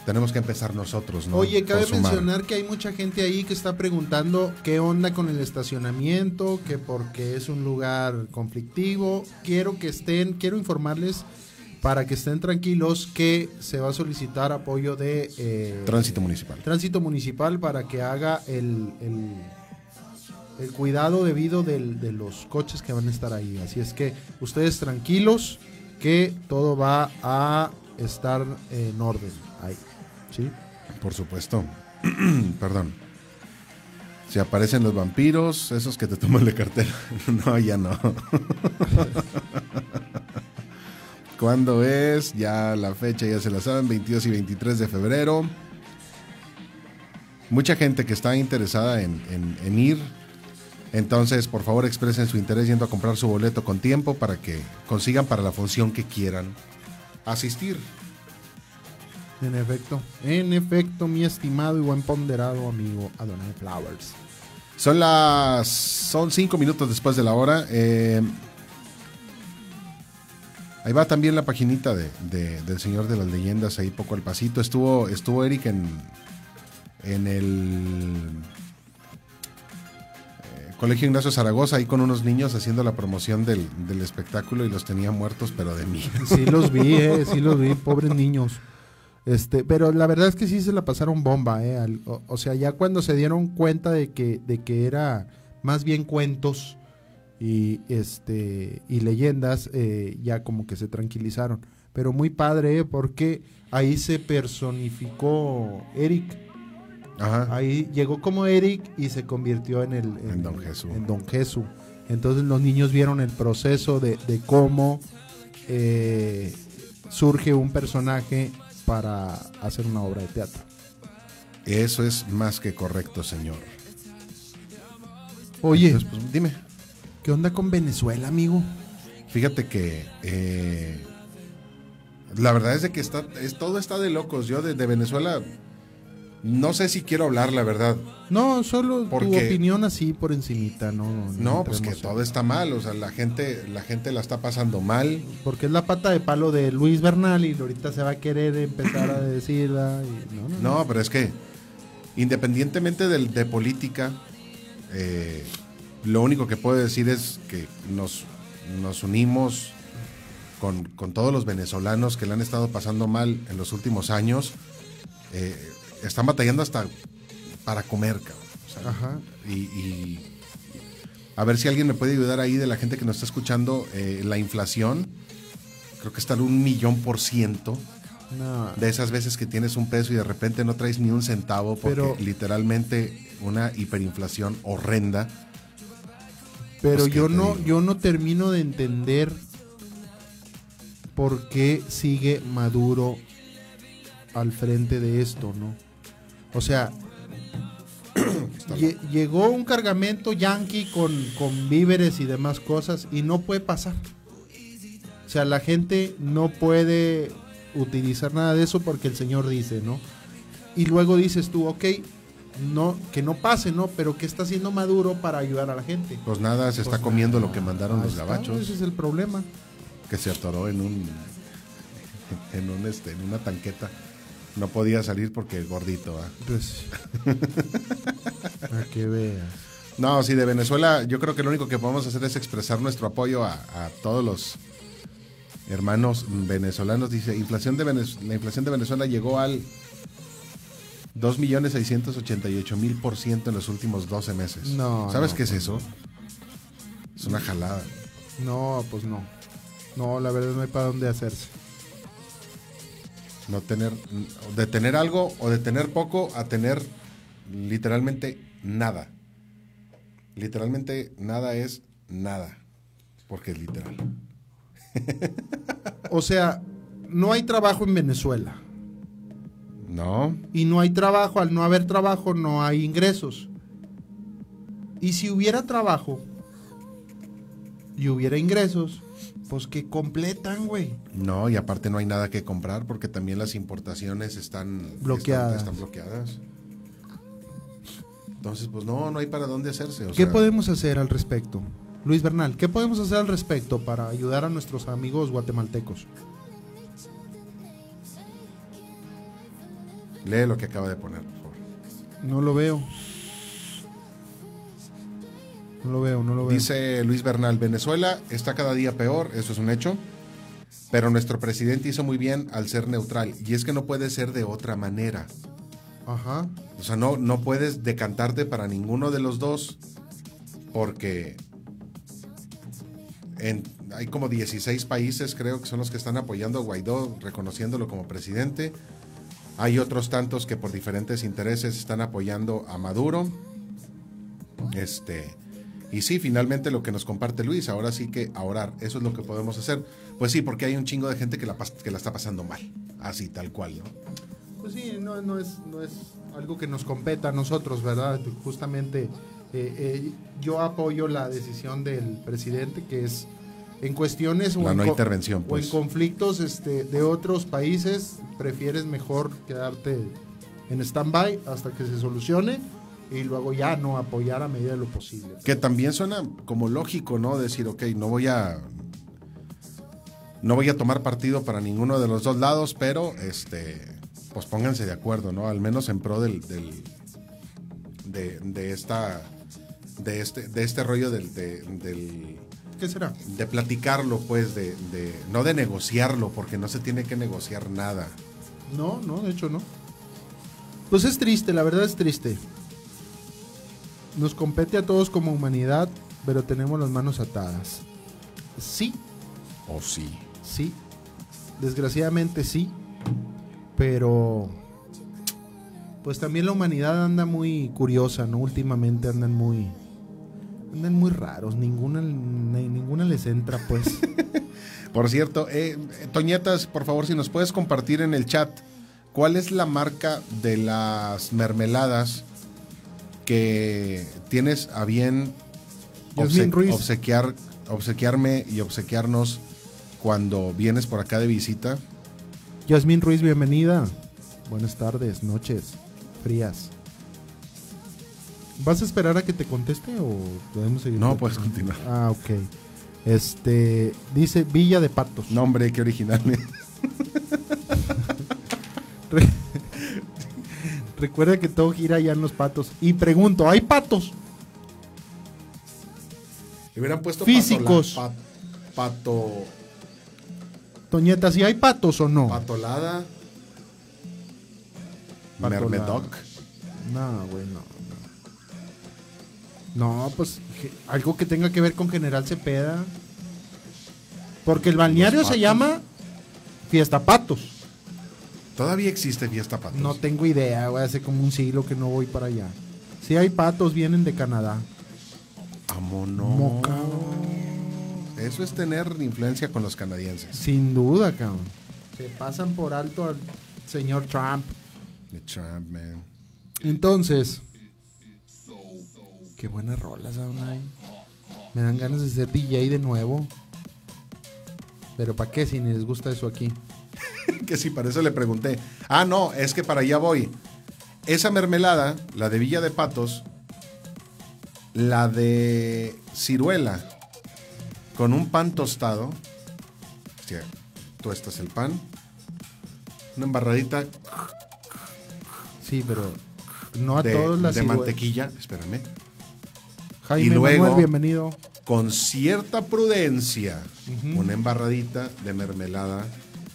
tenemos que empezar nosotros, ¿no? Oye, cabe mencionar que hay mucha gente ahí que está preguntando qué onda con el estacionamiento, que porque es un lugar conflictivo. Quiero que estén, quiero informarles, para que estén tranquilos que se va a solicitar apoyo de eh, Tránsito municipal. tránsito municipal para que haga el, el, el cuidado debido de los coches que van a estar ahí. Así es que ustedes tranquilos que todo va a estar en orden ahí. ¿sí? Por supuesto. Perdón. Si aparecen los vampiros, esos que te toman la cartera. no, ya no. ¿Cuándo es? Ya la fecha ya se la saben, 22 y 23 de febrero. Mucha gente que está interesada en ir. Entonces, por favor, expresen su interés yendo a comprar su boleto con tiempo para que consigan para la función que quieran asistir. En efecto, en efecto, mi estimado y buen ponderado amigo Adonai Flowers. Son las. Son cinco minutos después de la hora. eh, ahí va también la paginita de, de- del Señor de las Leyendas, ahí poco al pasito. Estuvo, estuvo Eric en, en el Colegio Ignacio Zaragoza, ahí con unos niños haciendo la promoción del, del espectáculo y los tenía muertos, pero de mí. Sí los vi, eh, sí los vi, pobres niños. Este, pero la verdad es que sí se la pasaron bomba, eh. o sea, ya cuando se dieron cuenta de que, de que era más bien cuentos y este y leyendas, eh, ya como que se tranquilizaron. Pero muy padre, eh, porque ahí se personificó Eric. Ajá. Ahí llegó como Eric y se convirtió en el En Don Jesús. en Don Jesús. Entonces los niños vieron el proceso de, de cómo eh, surge un personaje para hacer una obra de teatro. Eso es más que correcto, señor. Oye, Entonces, pues, dime. ¿qué onda con Venezuela, amigo? Fíjate que eh, la verdad es de que está, es, todo está de locos. Yo de, de Venezuela no sé si quiero hablar, la verdad. No, solo tu Porque- opinión así por encimita, no. No, pues que todo está mal. O sea, la gente, la gente la está pasando mal. Porque es la pata de palo de Luis Bernal y ahorita se va a querer empezar a decirla. y- no, no, no. No, pero es que independientemente del- de política, eh, lo único que puedo decir es que nos, nos unimos con, con todos los venezolanos que le han estado pasando mal en los últimos años. Eh, están batallando hasta para comer, cabrón. O sea, Ajá. y, y a ver si alguien me puede ayudar ahí de la gente que nos está escuchando. eh, la inflación, creo que está en un millón por ciento No. de esas veces que tienes un peso y de repente no traes ni un centavo porque Pero- literalmente una hiperinflación horrenda. Pero Pues, ¿qué yo no, digo? yo no termino de entender por qué sigue Maduro al frente de esto, ¿no? O sea, lle- llegó un cargamento yanqui con, con víveres y demás cosas y no puede pasar. O sea, la gente no puede utilizar nada de eso porque el señor dice, ¿no? Y luego dices tú, ok, no, que no pase, ¿no? Pero ¿qué está haciendo Maduro para ayudar a la gente? Pues nada, se está Pues comiendo nada, lo que mandaron los está, gabachos, Ese es el problema. que se atoró en un en un este en una tanqueta. No podía salir porque gordito. ¿ah? Pues, a que veas. No, sí, de Venezuela, yo creo que lo único que podemos hacer es expresar nuestro apoyo a, a todos los hermanos venezolanos. Dice, inflación de Venez- la inflación de Venezuela llegó al 2.688.000 por ciento en los últimos 12 meses. No, ¿Sabes no, qué es pues eso? Es una jalada. No, pues no. No, la verdad no hay para dónde hacerse. No tener, de tener algo o de tener poco a tener literalmente nada. Literalmente nada es nada. Porque es literal. O sea, no hay trabajo en Venezuela. No, Y no hay trabajo, al no haber trabajo no hay ingresos. Y si hubiera trabajo y hubiera ingresos, pues que completan, güey. no, y aparte no hay nada que comprar porque también las importaciones están Bloqueadas. Están, están bloqueadas. Entonces, pues no, no hay para dónde hacerse. o ¿Qué sea, podemos hacer al respecto? Luis Bernal, ¿qué podemos hacer al respecto para ayudar a nuestros amigos guatemaltecos? Lee lo que acaba de poner, por favor. No lo veo. No lo veo, no lo veo. Dice Luis Bernal, Venezuela está cada día peor, eso es un hecho. Pero nuestro presidente hizo muy bien al ser neutral. Y es que no puede ser de otra manera. Ajá. O sea, no, no puedes decantarte para ninguno de los dos. Porque en- hay como 16 países, creo que son los que están apoyando a Guaidó, reconociéndolo como presidente. Hay otros tantos que por diferentes intereses están apoyando a Maduro. Este. Y sí, finalmente lo que nos comparte Luis, ahora sí que a orar, eso es lo que podemos hacer. Pues sí, porque hay un chingo de gente que la, que la está pasando mal, así tal cual, ¿no? Pues sí, no, no es, no es algo que nos competa a nosotros, ¿verdad? Justamente eh, eh, yo apoyo la decisión del presidente que es en cuestiones o, en, no intervención, o pues. en conflictos este, de otros países, prefieres mejor quedarte en stand-by hasta que se solucione y luego ya no apoyar a medida de lo posible. Que también suena como lógico, ¿no? Decir, ok, no voy a. No voy a tomar partido para ninguno de los dos lados, pero este. Pues pónganse de acuerdo, ¿no? Al menos en pro del. del- de, de esta. De este, de este rollo del, de, del- ¿Qué será? de platicarlo, pues, de, de- no de negociarlo, porque no se tiene que negociar nada. No, no, de hecho no. Pues es triste, la verdad es triste. Nos compete a todos como humanidad, pero tenemos las manos atadas. Sí, O sí. sí. Desgraciadamente sí. Pero pues también la humanidad anda muy curiosa, ¿no? Últimamente andan muy andan muy raros, ninguna ni- ninguna les entra pues. Por cierto, eh, Toñetas, por favor, si nos puedes compartir en el chat, ¿cuál es la marca de las mermeladas que tienes a bien Yasmín obse- Ruiz. obsequiar, obsequiarme y obsequiarnos cuando vienes por acá de visita? Yasmín Ruiz, bienvenida. Buenas tardes, noches, frías. ¿Vas a esperar a que te conteste o podemos seguir? No, puedes continuar. Ah, ok. Este, dice Villa de Patos. No, hombre, qué original. Re- Recuerda que todo gira allá en los patos. Y pregunto, ¿hay patos? Le hubieran puesto Físicos. patola- pato, Toñeta, ¿si hay patos o no? patolada. Patolada. Mermedoc. No, güey, no, no. No, pues algo que tenga que ver con General Cepeda. Porque el balneario se llama Fiesta Patos. Todavía existe fiesta patos. No tengo idea, güey. Hace como un siglo que no voy para allá. Si hay patos, vienen de Canadá. Moca. Eso es tener influencia con los canadienses. Sin duda, cabrón. Se pasan por alto al señor Trump. The Trump, man. Entonces, qué buenas rolas hay. Me dan ganas de ser DJ de nuevo. Pero ¿para qué si ni les gusta eso aquí? que sí, para eso le pregunté. Ah, no, es que para allá voy. Esa mermelada, la de Villa de Patos, la de ciruela, con un pan tostado. Hostia, tuestas el pan. Una embarradita Sí, pero no a de, todos las de ciruelas. mantequilla. Espérame. Jaime Y luego- Manuel, bienvenido. Con cierta prudencia, una embarradita de mermelada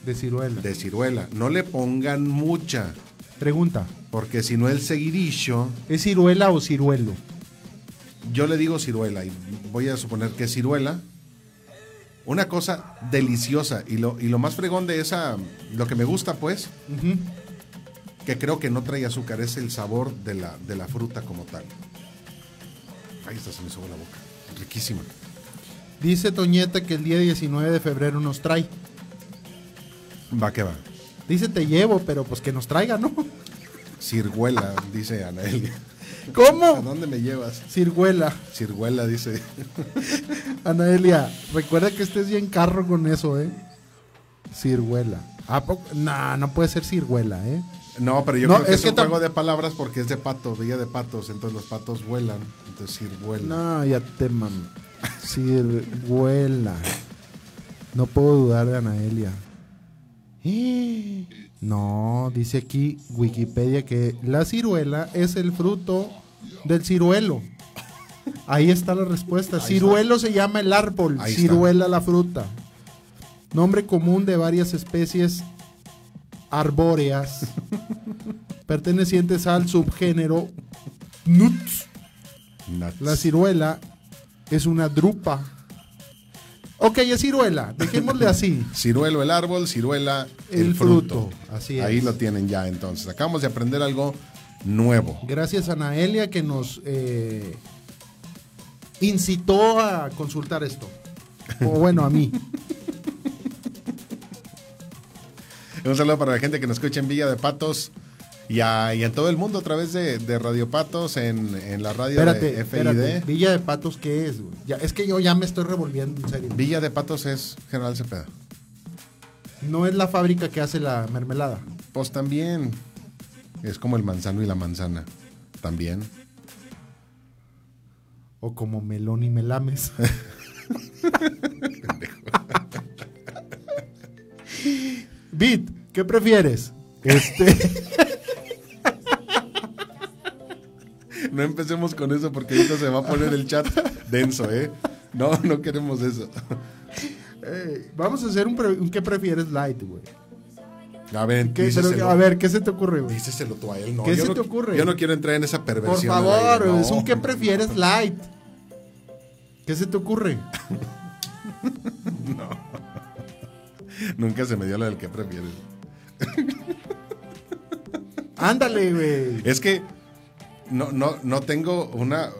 De ciruela. de ciruela. No le pongan mucha, Pregunta, porque si no el seguidillo, ¿es ciruela o ciruelo? yo le digo ciruela y voy a suponer que es ciruela. Una cosa deliciosa y lo, y lo más fregón de esa, lo que me gusta pues, que creo que no trae azúcar, es el sabor de la, de la fruta como tal. Ahí está, se me subió la boca. Riquísima. Dice Toñeta que el día 19 de febrero nos trae. Va que va. Dice te llevo, pero pues que nos traiga, ¿no? Ciruela, dice Anaelia. ¿A ¿Cómo? dónde me llevas? Ciruela. Ciruela, dice. Anaelia, recuerda que estés bien carro con eso, ¿eh? Ciruela. ¿A poco? Nah, no puede ser ciruela, ¿eh? No, pero yo No, creo que es que un juego de palabras porque es de pato, villa de patos, entonces los patos vuelan, entonces ciruela. No, ya te mam. Ciruela. No puedo dudar de Anaelia. No, dice aquí Wikipedia que la ciruela es el fruto del ciruelo. Ahí está la respuesta. Ahí ciruelo se llama el árbol, Ahí está. ciruela la fruta. Nombre común de varias especies arbóreas pertenecientes al subgénero Nuts. Nuts. La ciruela es una drupa. Ok, es ciruela, dejémosle así. Ciruelo el árbol, ciruela el, El fruto. fruto, así es. Ahí lo tienen ya entonces. Acabamos de aprender algo nuevo. Gracias a Naelia que nos eh, incitó a consultar esto. O bueno, a mí. Un saludo para la gente que nos escucha en Villa de Patos y, a- y en todo el mundo a través de, de Radio Patos en, en la radio Espérate, de FID. espérate. Villa de Patos, ¿qué es? güey? Ya, es que yo ya me estoy revolviendo, en serio. Villa de Patos es General Cepeda. No es la fábrica que hace la mermelada. Pues también es como el manzano y la manzana. También. O como melón y melames. Bit, ¿qué prefieres? Este. No empecemos con eso porque ahorita se va a poner el chat denso, ¿eh? No, no queremos eso. eh, vamos a hacer un, un ¿qué prefieres light, güey? A ver, ¿Qué- pero, a ver, ¿qué se te ocurre, güey? Díceselo tú a él, no. ¿Qué yo se no- te ocurre? Yo no quiero entrar en esa Por perversión. al favor, no. es un ¿qué prefieres light? ¿Qué se te ocurre? Nunca se me dio la del que prefieres. Ándale, güey. Es que no, no, no tengo una,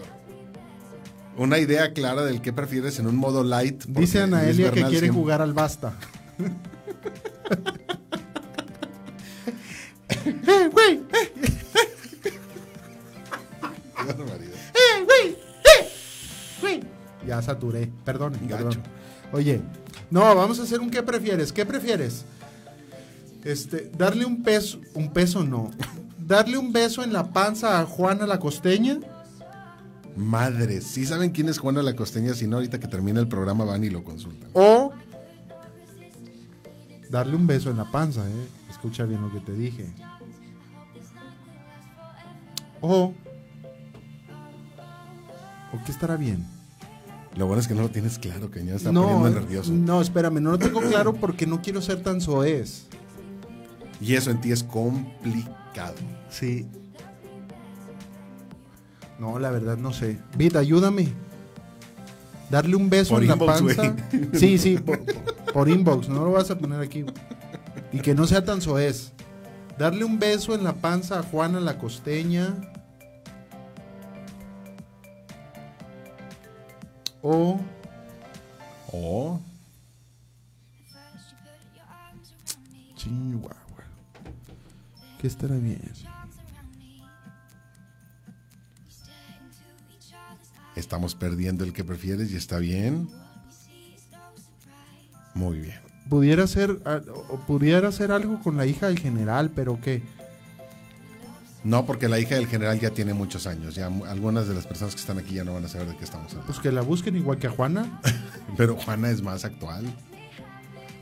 una idea clara del que prefieres en un modo light. Dice Anaelia que quiere siempre- jugar al basta. ¡Eh, güey! ¡Eh, Qué barbaridad. eh, güey! ¡Eh, güey! Ya saturé, perdón, Gacho. perdón. Oye, no, vamos a hacer un ¿qué prefieres? ¿Qué prefieres? Este, darle un peso, un peso no. Darle un beso en la panza a Juana la costeña Madre, ¿sí saben quién es Juana la Costeña? Si no, ahorita que termina el programa van y lo consultan. o darle un beso en la panza, eh. Escucha bien lo que te dije. O o qué estará bien. Lo bueno es que no lo tienes claro, que ya está no, poniendo nervioso. no, espérame, no lo tengo claro porque no quiero ser tan soez. Y eso en ti es complicado. Sí. No, la verdad no sé. Vita, ayúdame. Darle un beso Por en inbox, la panza. Sí, sí, por, por inbox, no lo vas a poner aquí. Y que no sea tan soez. Darle un beso en la panza a Juana la costeña. O O Chihuahua. ¿Qué estará bien? estamos perdiendo el que prefieres y está bien. Muy bien. Pudiera ser, ah, pudiera ser algo con la hija del general, pero ¿qué? No, porque la hija del general ya tiene muchos años. Ya algunas de las personas que están aquí ya no van a saber de qué estamos hablando. Pues que la busquen igual que a Juana. Pero Juana es más actual.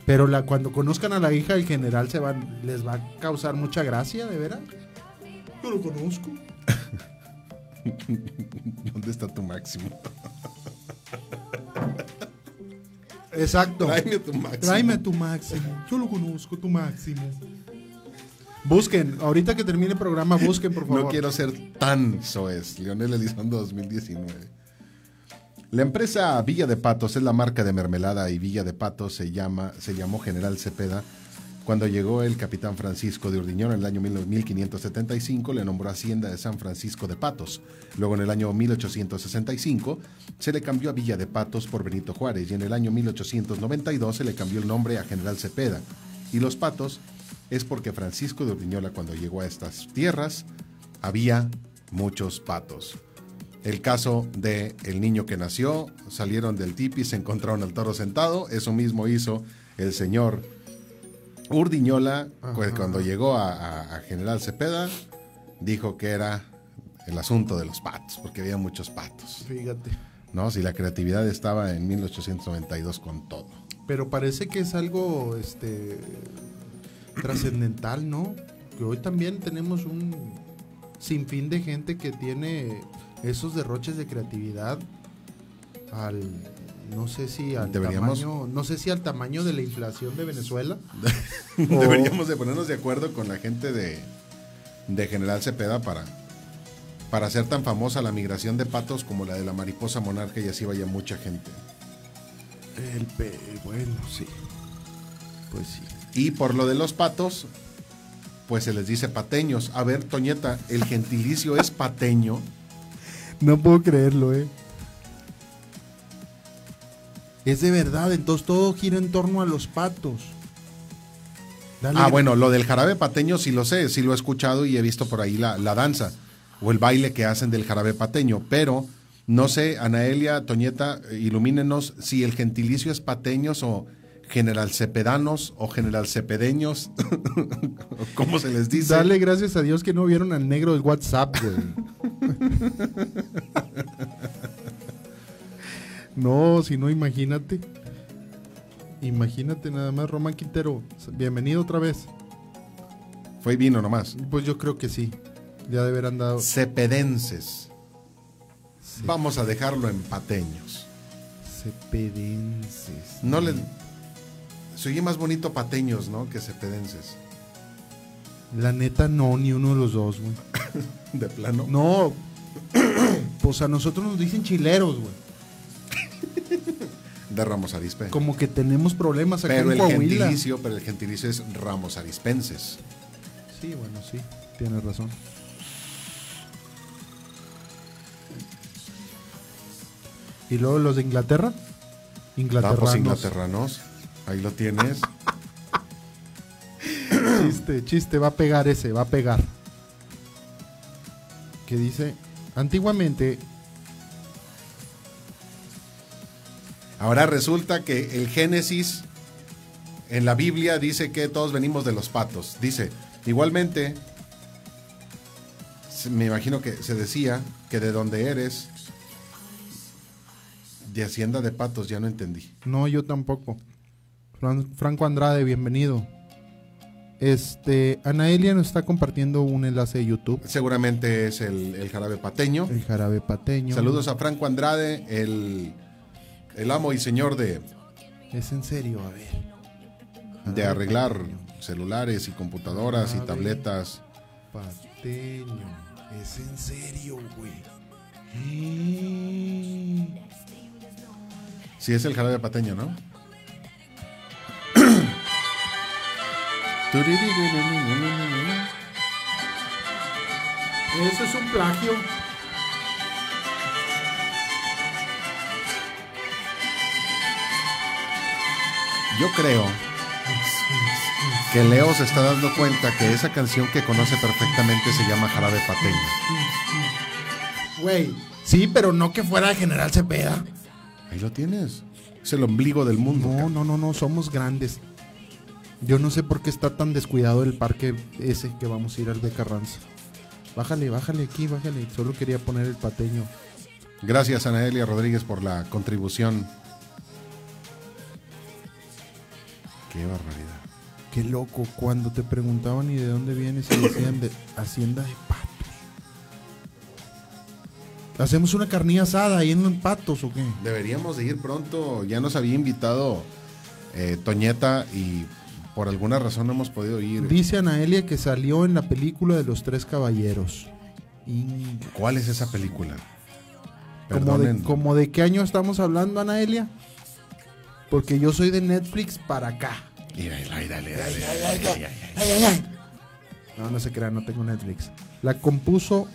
Pero la, cuando conozcan a la hija del general se van, les va a causar mucha gracia, ¿de veras? Yo lo conozco. ¿Dónde está tu máximo? Exacto. Tráeme tu máximo. Tráeme tu máximo. Yo lo conozco, tu máximo. Busquen, ahorita que termine el programa, busquen, por favor. No quiero ser tan soez. Leonel Elizondo 2019. La empresa Villa de Patos es la marca de mermelada y Villa de Patos se, llama, se llamó General Cepeda. Cuando llegó el capitán Francisco de Urdiñón en el año 1575, le nombró Hacienda de San Francisco de Patos. Luego, en el año 1865, se le cambió a Villa de Patos por Benito Juárez y en el año 1892 se le cambió el nombre a General Cepeda. Y los Patos es porque Francisco de Urdiñola, cuando llegó a estas tierras, había muchos patos. El caso de el niño que nació, salieron del tipi, se encontraron al toro sentado, eso mismo hizo el señor Urdiñola, pues, cuando llegó a, a- a General Cepeda, dijo que era el asunto de los patos, porque había muchos patos. Fíjate. ¿no? Si la creatividad estaba en 1892 con todo. Pero parece que es algo este trascendental, ¿no? Que hoy también tenemos un sinfín de gente que tiene esos derroches de creatividad al No sé si al Deberíamos- tamaño, no sé si al tamaño de la inflación de Venezuela. O- Deberíamos de ponernos de acuerdo con la gente de, de General Cepeda para, para hacer tan famosa la migración de patos como la de la mariposa monarca y así vaya mucha gente. El pe- bueno, sí. Pues sí. Y por lo de los patos, pues se les dice pateños. A ver, Toñeta, el gentilicio es pateño. No puedo creerlo, eh. Es de verdad, entonces todo gira en torno a los patos. Dale- Ah, bueno, lo del jarabe pateño sí lo sé, sí lo he escuchado y he visto por ahí la, la danza o el baile que hacen del jarabe pateño, pero no sé, Anaelia, Toñeta, ilumínenos si el gentilicio es pateños o general cepedanos o general cepedeños, ¿cómo se les dice? Dale gracias a Dios que no vieron al negro del WhatsApp, güey. no, si no, imagínate. Imagínate nada más, Román Quintero. Bienvenido otra vez. Fue y vino nomás. Pues yo creo que sí. Ya de haber andado. Cepedenses. Vamos a dejarlo en pateños. Cepedenses. No le... Se oye más bonito pateños, ¿no? Que cepedenses. La neta, no, ni uno de los dos, güey. De plano. No. pues a nosotros nos dicen chileros, güey. De Ramos Arispe. Como que tenemos problemas acá Pero en el Coahuila. gentilicio, pero el gentilicio es Ramos Arispenses. Sí, bueno, sí. Tienes razón. ¿Y luego los de Inglaterra? Ah, pues Inglaterranos. Ahí lo tienes. Chiste, chiste, va a pegar ese, va a pegar. Que dice, antiguamente, Ahora resulta que el Génesis en la Biblia dice que todos venimos de los patos. Dice, igualmente, me imagino que se decía que de donde eres, de Hacienda de Patos, ya no entendí. no, yo tampoco. Fran- Franco Andrade, bienvenido. Este, Anaelia nos está compartiendo un enlace de YouTube. Seguramente es el, el jarabe pateño. El jarabe pateño. Saludos a Franco Andrade, el, el amo y señor de, Es en serio, a ver. de arreglar pateño. celulares y computadoras y tabletas. Pateño. Es en serio, güey. Sí, es el jarabe pateño, ¿no? Eso es un plagio. Yo creo que Leo se está dando cuenta que esa canción que conoce perfectamente se llama Jarabe Pateño. Güey. Sí, pero no que fuera de General Cepeda. Ahí lo tienes. Es el ombligo del mundo. No, no, no, no, somos grandes. Yo no sé por qué está tan descuidado el parque ese que vamos a ir al de Carranza. Bájale, bájale aquí, bájale. Solo quería poner el pateño. Gracias, Anaelia Rodríguez, por la contribución. Qué barbaridad. Qué loco, cuando te preguntaban y de dónde vienes y decían de Hacienda de Patos. ¿Hacemos una carnilla asada ahí en Patos o qué? Deberíamos de ir pronto. Ya nos había invitado eh, Toñeta y por alguna razón no hemos podido ir. Dice Anaelia que salió en la película de los tres caballeros. ¿Cuál es esa película? ¿Como de, Perdonen. como de qué año estamos hablando, Anaelia? Porque yo soy de Netflix para acá. No, no se crea, no tengo Netflix. La compuso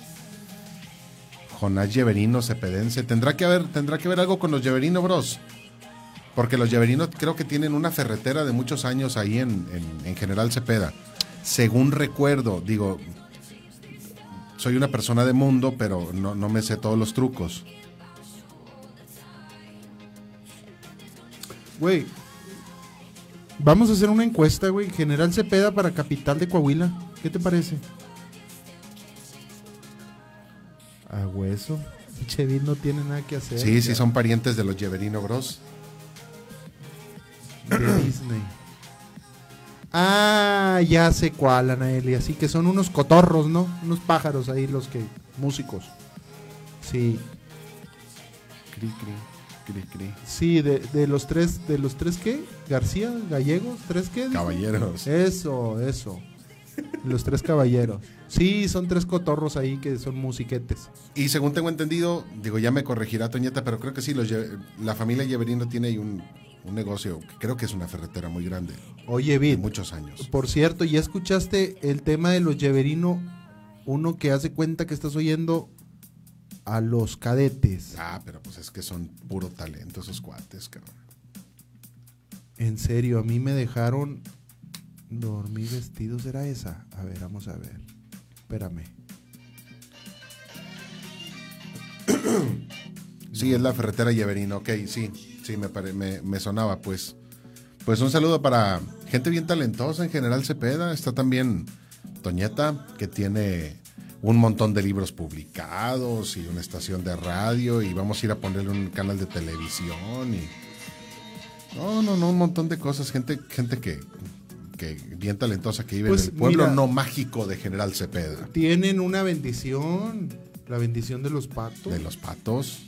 Jonás Lleverino Cepedense. ¿Tendrá que, haber, tendrá que ver algo con los Lleverino Bros. Porque los Lleverino creo que tienen una ferretera de muchos años ahí en, en- en General Cepeda. Según recuerdo, digo, soy una persona de mundo, pero no, no me sé todos los trucos. Güey. Vamos a hacer una encuesta, güey. General Cepeda para capital de Coahuila. ¿Qué te parece? A hueso. Chevin no tiene nada que hacer. Sí, sí, son parientes de los Lleverino Bros. De Disney. Ah, ya sé cuál, Anaeli. Así que son unos cotorros, ¿no? Unos pájaros ahí, los que. músicos. Sí. Cri, cri. Cri, cri. Sí, de, de los tres, ¿de los tres qué? ¿García? ¿Gallegos? ¿Tres qué? Caballeros. Eso, eso. Los tres caballeros. Sí, son tres cotorros ahí que son musiquetes. Y según tengo entendido, digo, ya me corregirá Toñeta, pero creo que sí, los la familia Lleverino tiene ahí un, un negocio, que creo que es una ferretera muy grande, Oye, de Vid, muchos años. por cierto, ¿ya escuchaste el tema de los Lleverino? Uno que hace cuenta que estás oyendo a los cadetes. Ah, pero pues es que son puro talento esos cuates, cabrón. En serio, a mí me dejaron dormir vestidos. ¿Era esa? A ver, vamos a ver. Espérame. Sí, es la ferretera Lleverino, ok, sí, sí, me, pare- me, me sonaba, pues. Pues un saludo para gente bien talentosa en general Cepeda. Está también Toñeta, que tiene un montón de libros publicados y una estación de radio y vamos a ir a ponerle un canal de televisión y... No, no, no, un montón de cosas. Gente, gente que, que bien talentosa que vive Pues, en el pueblo mira. no mágico de General Cepeda. Tienen una bendición. La bendición de los patos. De los patos.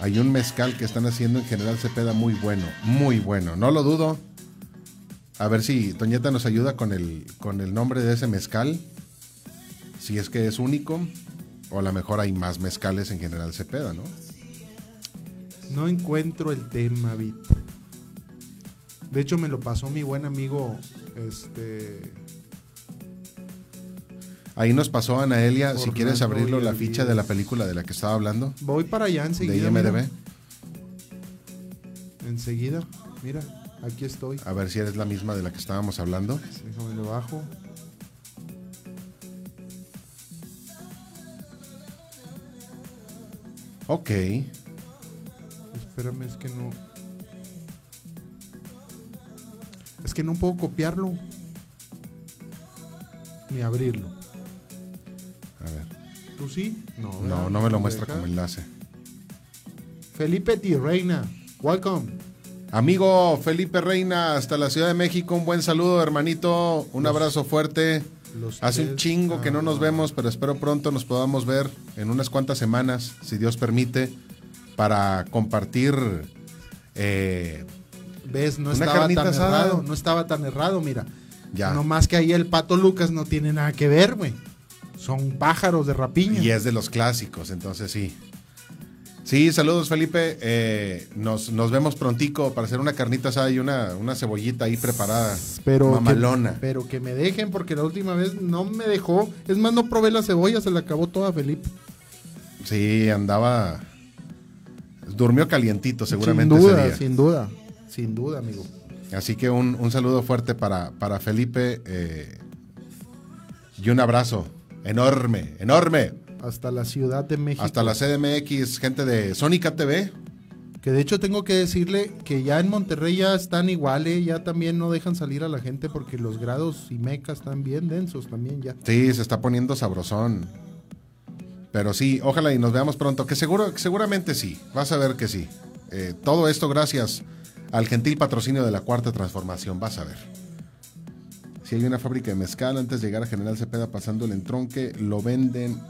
Hay un mezcal que están haciendo en General Cepeda muy bueno, muy bueno, no lo dudo. A ver si Toñeta nos ayuda con el, con el nombre de ese mezcal, si es que es único, o a lo mejor hay más mezcales en General Cepeda, ¿no? No encuentro el tema, Vit. De hecho, me lo pasó mi buen amigo. Este. Ahí nos pasó Anaelia, si quieres abrirlo, la ficha de la película de la que estaba hablando, Voy para allá de enseguida. IMDB. mira. Enseguida. Mira, aquí estoy. A ver si eres la misma de la que estábamos hablando. Déjame lo bajo. Ok. Espérame, es que no. Es que no puedo copiarlo. Ni abrirlo. A ver. ¿Tú sí? No, No, ¿verdad? no me lo ¿Me muestra como enlace. Felipe Di Reina. Welcome. Amigo Felipe Reina, hasta la Ciudad de México, un buen saludo, hermanito. Un Los- abrazo fuerte. Los Hace un chingo que no nos ah, vemos, pero espero pronto nos podamos ver en unas cuantas semanas, si Dios permite, para compartir. eh, ¿Ves? No estaba tan asada. errado. No estaba tan errado, mira. Ya. No más que ahí el pato Lucas no tiene nada que ver, güey. Son pájaros de rapiña. y es de los clásicos, entonces sí. Sí, saludos Felipe. Eh, nos, nos vemos prontico para hacer una carnita asada y una, una cebollita ahí preparada. pero Mamalona. Que, pero que me dejen porque la última vez no me dejó. Es más, no probé la cebolla, se la acabó toda Felipe. Sí, andaba. Durmió calientito seguramente sin duda, ese día. sin duda, sin duda, amigo. Así que un, un saludo fuerte para, para Felipe eh, y un abrazo enorme, enorme. Hasta la Ciudad de México. Hasta la CDMX, gente de Sónica TV. Que de hecho tengo que decirle que ya en Monterrey ya están igual, ¿eh? ya también no dejan salir a la gente porque los grados y mecas están bien densos también ya. Sí, se está poniendo sabrosón. Pero sí, ojalá y nos veamos pronto, que seguro, seguramente sí, vas a ver que sí. Eh, todo esto gracias al gentil patrocinio de la Cuarta Transformación, vas a ver. Si hay una fábrica de mezcal, antes de llegar a General Cepeda pasando el entronque, lo venden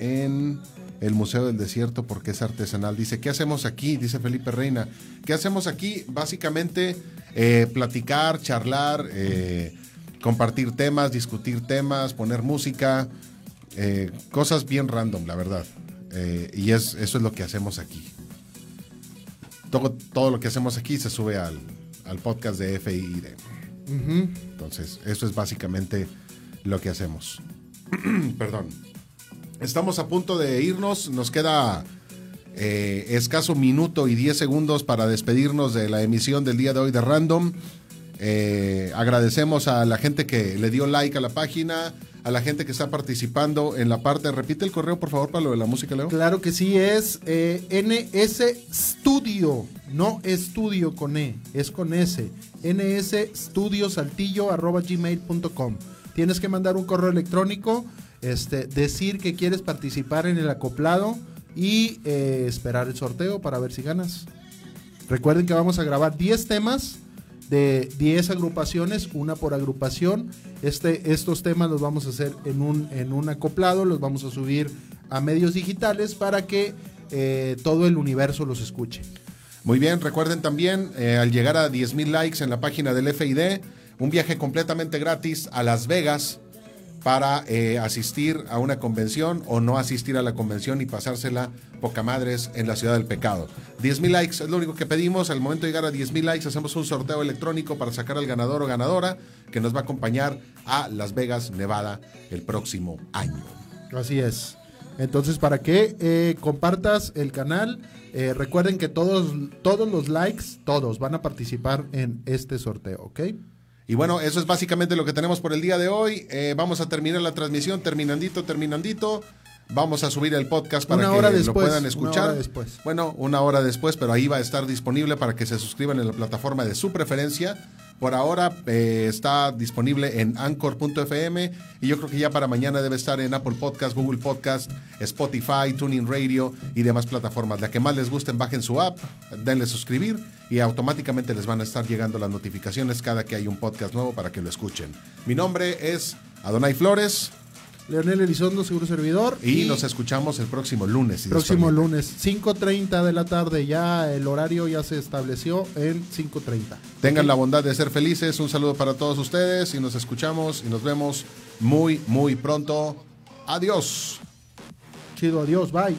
en el Museo del Desierto porque es artesanal. Dice, ¿qué hacemos aquí? Dice Felipe Reina. ¿Qué hacemos aquí? Básicamente eh, platicar, charlar, eh, compartir temas, discutir temas, poner música, eh, cosas bien random, la verdad. Y es, eso es lo que hacemos aquí. Todo, todo lo que hacemos aquí se sube al, al podcast de FID. Entonces, eso es básicamente lo que hacemos. Perdón. Estamos a punto de irnos. Nos queda eh, escaso minuto y 10 segundos para despedirnos de la emisión del día de hoy de Random. Eh, agradecemos a la gente que le dio like a la página, a la gente que está participando en la parte. Repite el correo, por favor, para lo de la música, Leo. Claro que sí, es eh, NS Studio, no estudio con E, es con S. NS Studio Saltillo arroba gmail.com. Tienes que mandar un correo electrónico, este, decir que quieres participar en el acoplado y eh, esperar el sorteo para ver si ganas. Recuerden que vamos a grabar 10 temas de 10 agrupaciones, una por agrupación. Este, estos temas los vamos a hacer en un, en un acoplado, los vamos a subir a medios digitales para que eh, todo el universo los escuche. Muy bien, recuerden también, eh, al llegar a 10.000 likes en la página del FID, un viaje completamente gratis a Las Vegas para eh, asistir a una convención o no asistir a la convención y pasársela poca madres en la ciudad del pecado. 10.000 likes es lo único que pedimos. Al momento de llegar a 10.000 likes hacemos un sorteo electrónico para sacar al ganador o ganadora que nos va a acompañar a Las Vegas, Nevada el próximo año. Así es. Entonces, para que eh, compartas el canal, eh, recuerden que todos, todos los likes, todos van a participar en este sorteo, ¿ok? Y bueno, eso es básicamente lo que tenemos por el día de hoy. Eh, vamos a terminar la transmisión terminandito, terminandito. Vamos a subir el podcast para Una que hora lo después, puedan una escuchar. hora después. Bueno, una hora después, pero ahí va a estar disponible para que se suscriban en la plataforma de su preferencia. Por ahora eh, está disponible en anchor.fm y yo creo que ya para mañana debe estar en Apple Podcast, Google Podcast, Spotify, Tuning Radio y demás plataformas. La que más les gusten, bajen su app, denle suscribir y automáticamente les van a estar llegando las notificaciones cada que hay un podcast nuevo para que lo escuchen. Mi nombre es Adonai Flores Leonel Elizondo, seguro servidor. y, nos escuchamos el próximo lunes. si Próximo lunes, 5.30 de la tarde. Ya el horario ya se estableció en 5.30. Tengan la bondad de ser felices. Un saludo para todos ustedes y nos escuchamos y nos vemos muy, muy pronto. Adiós. Chido, adiós, bye.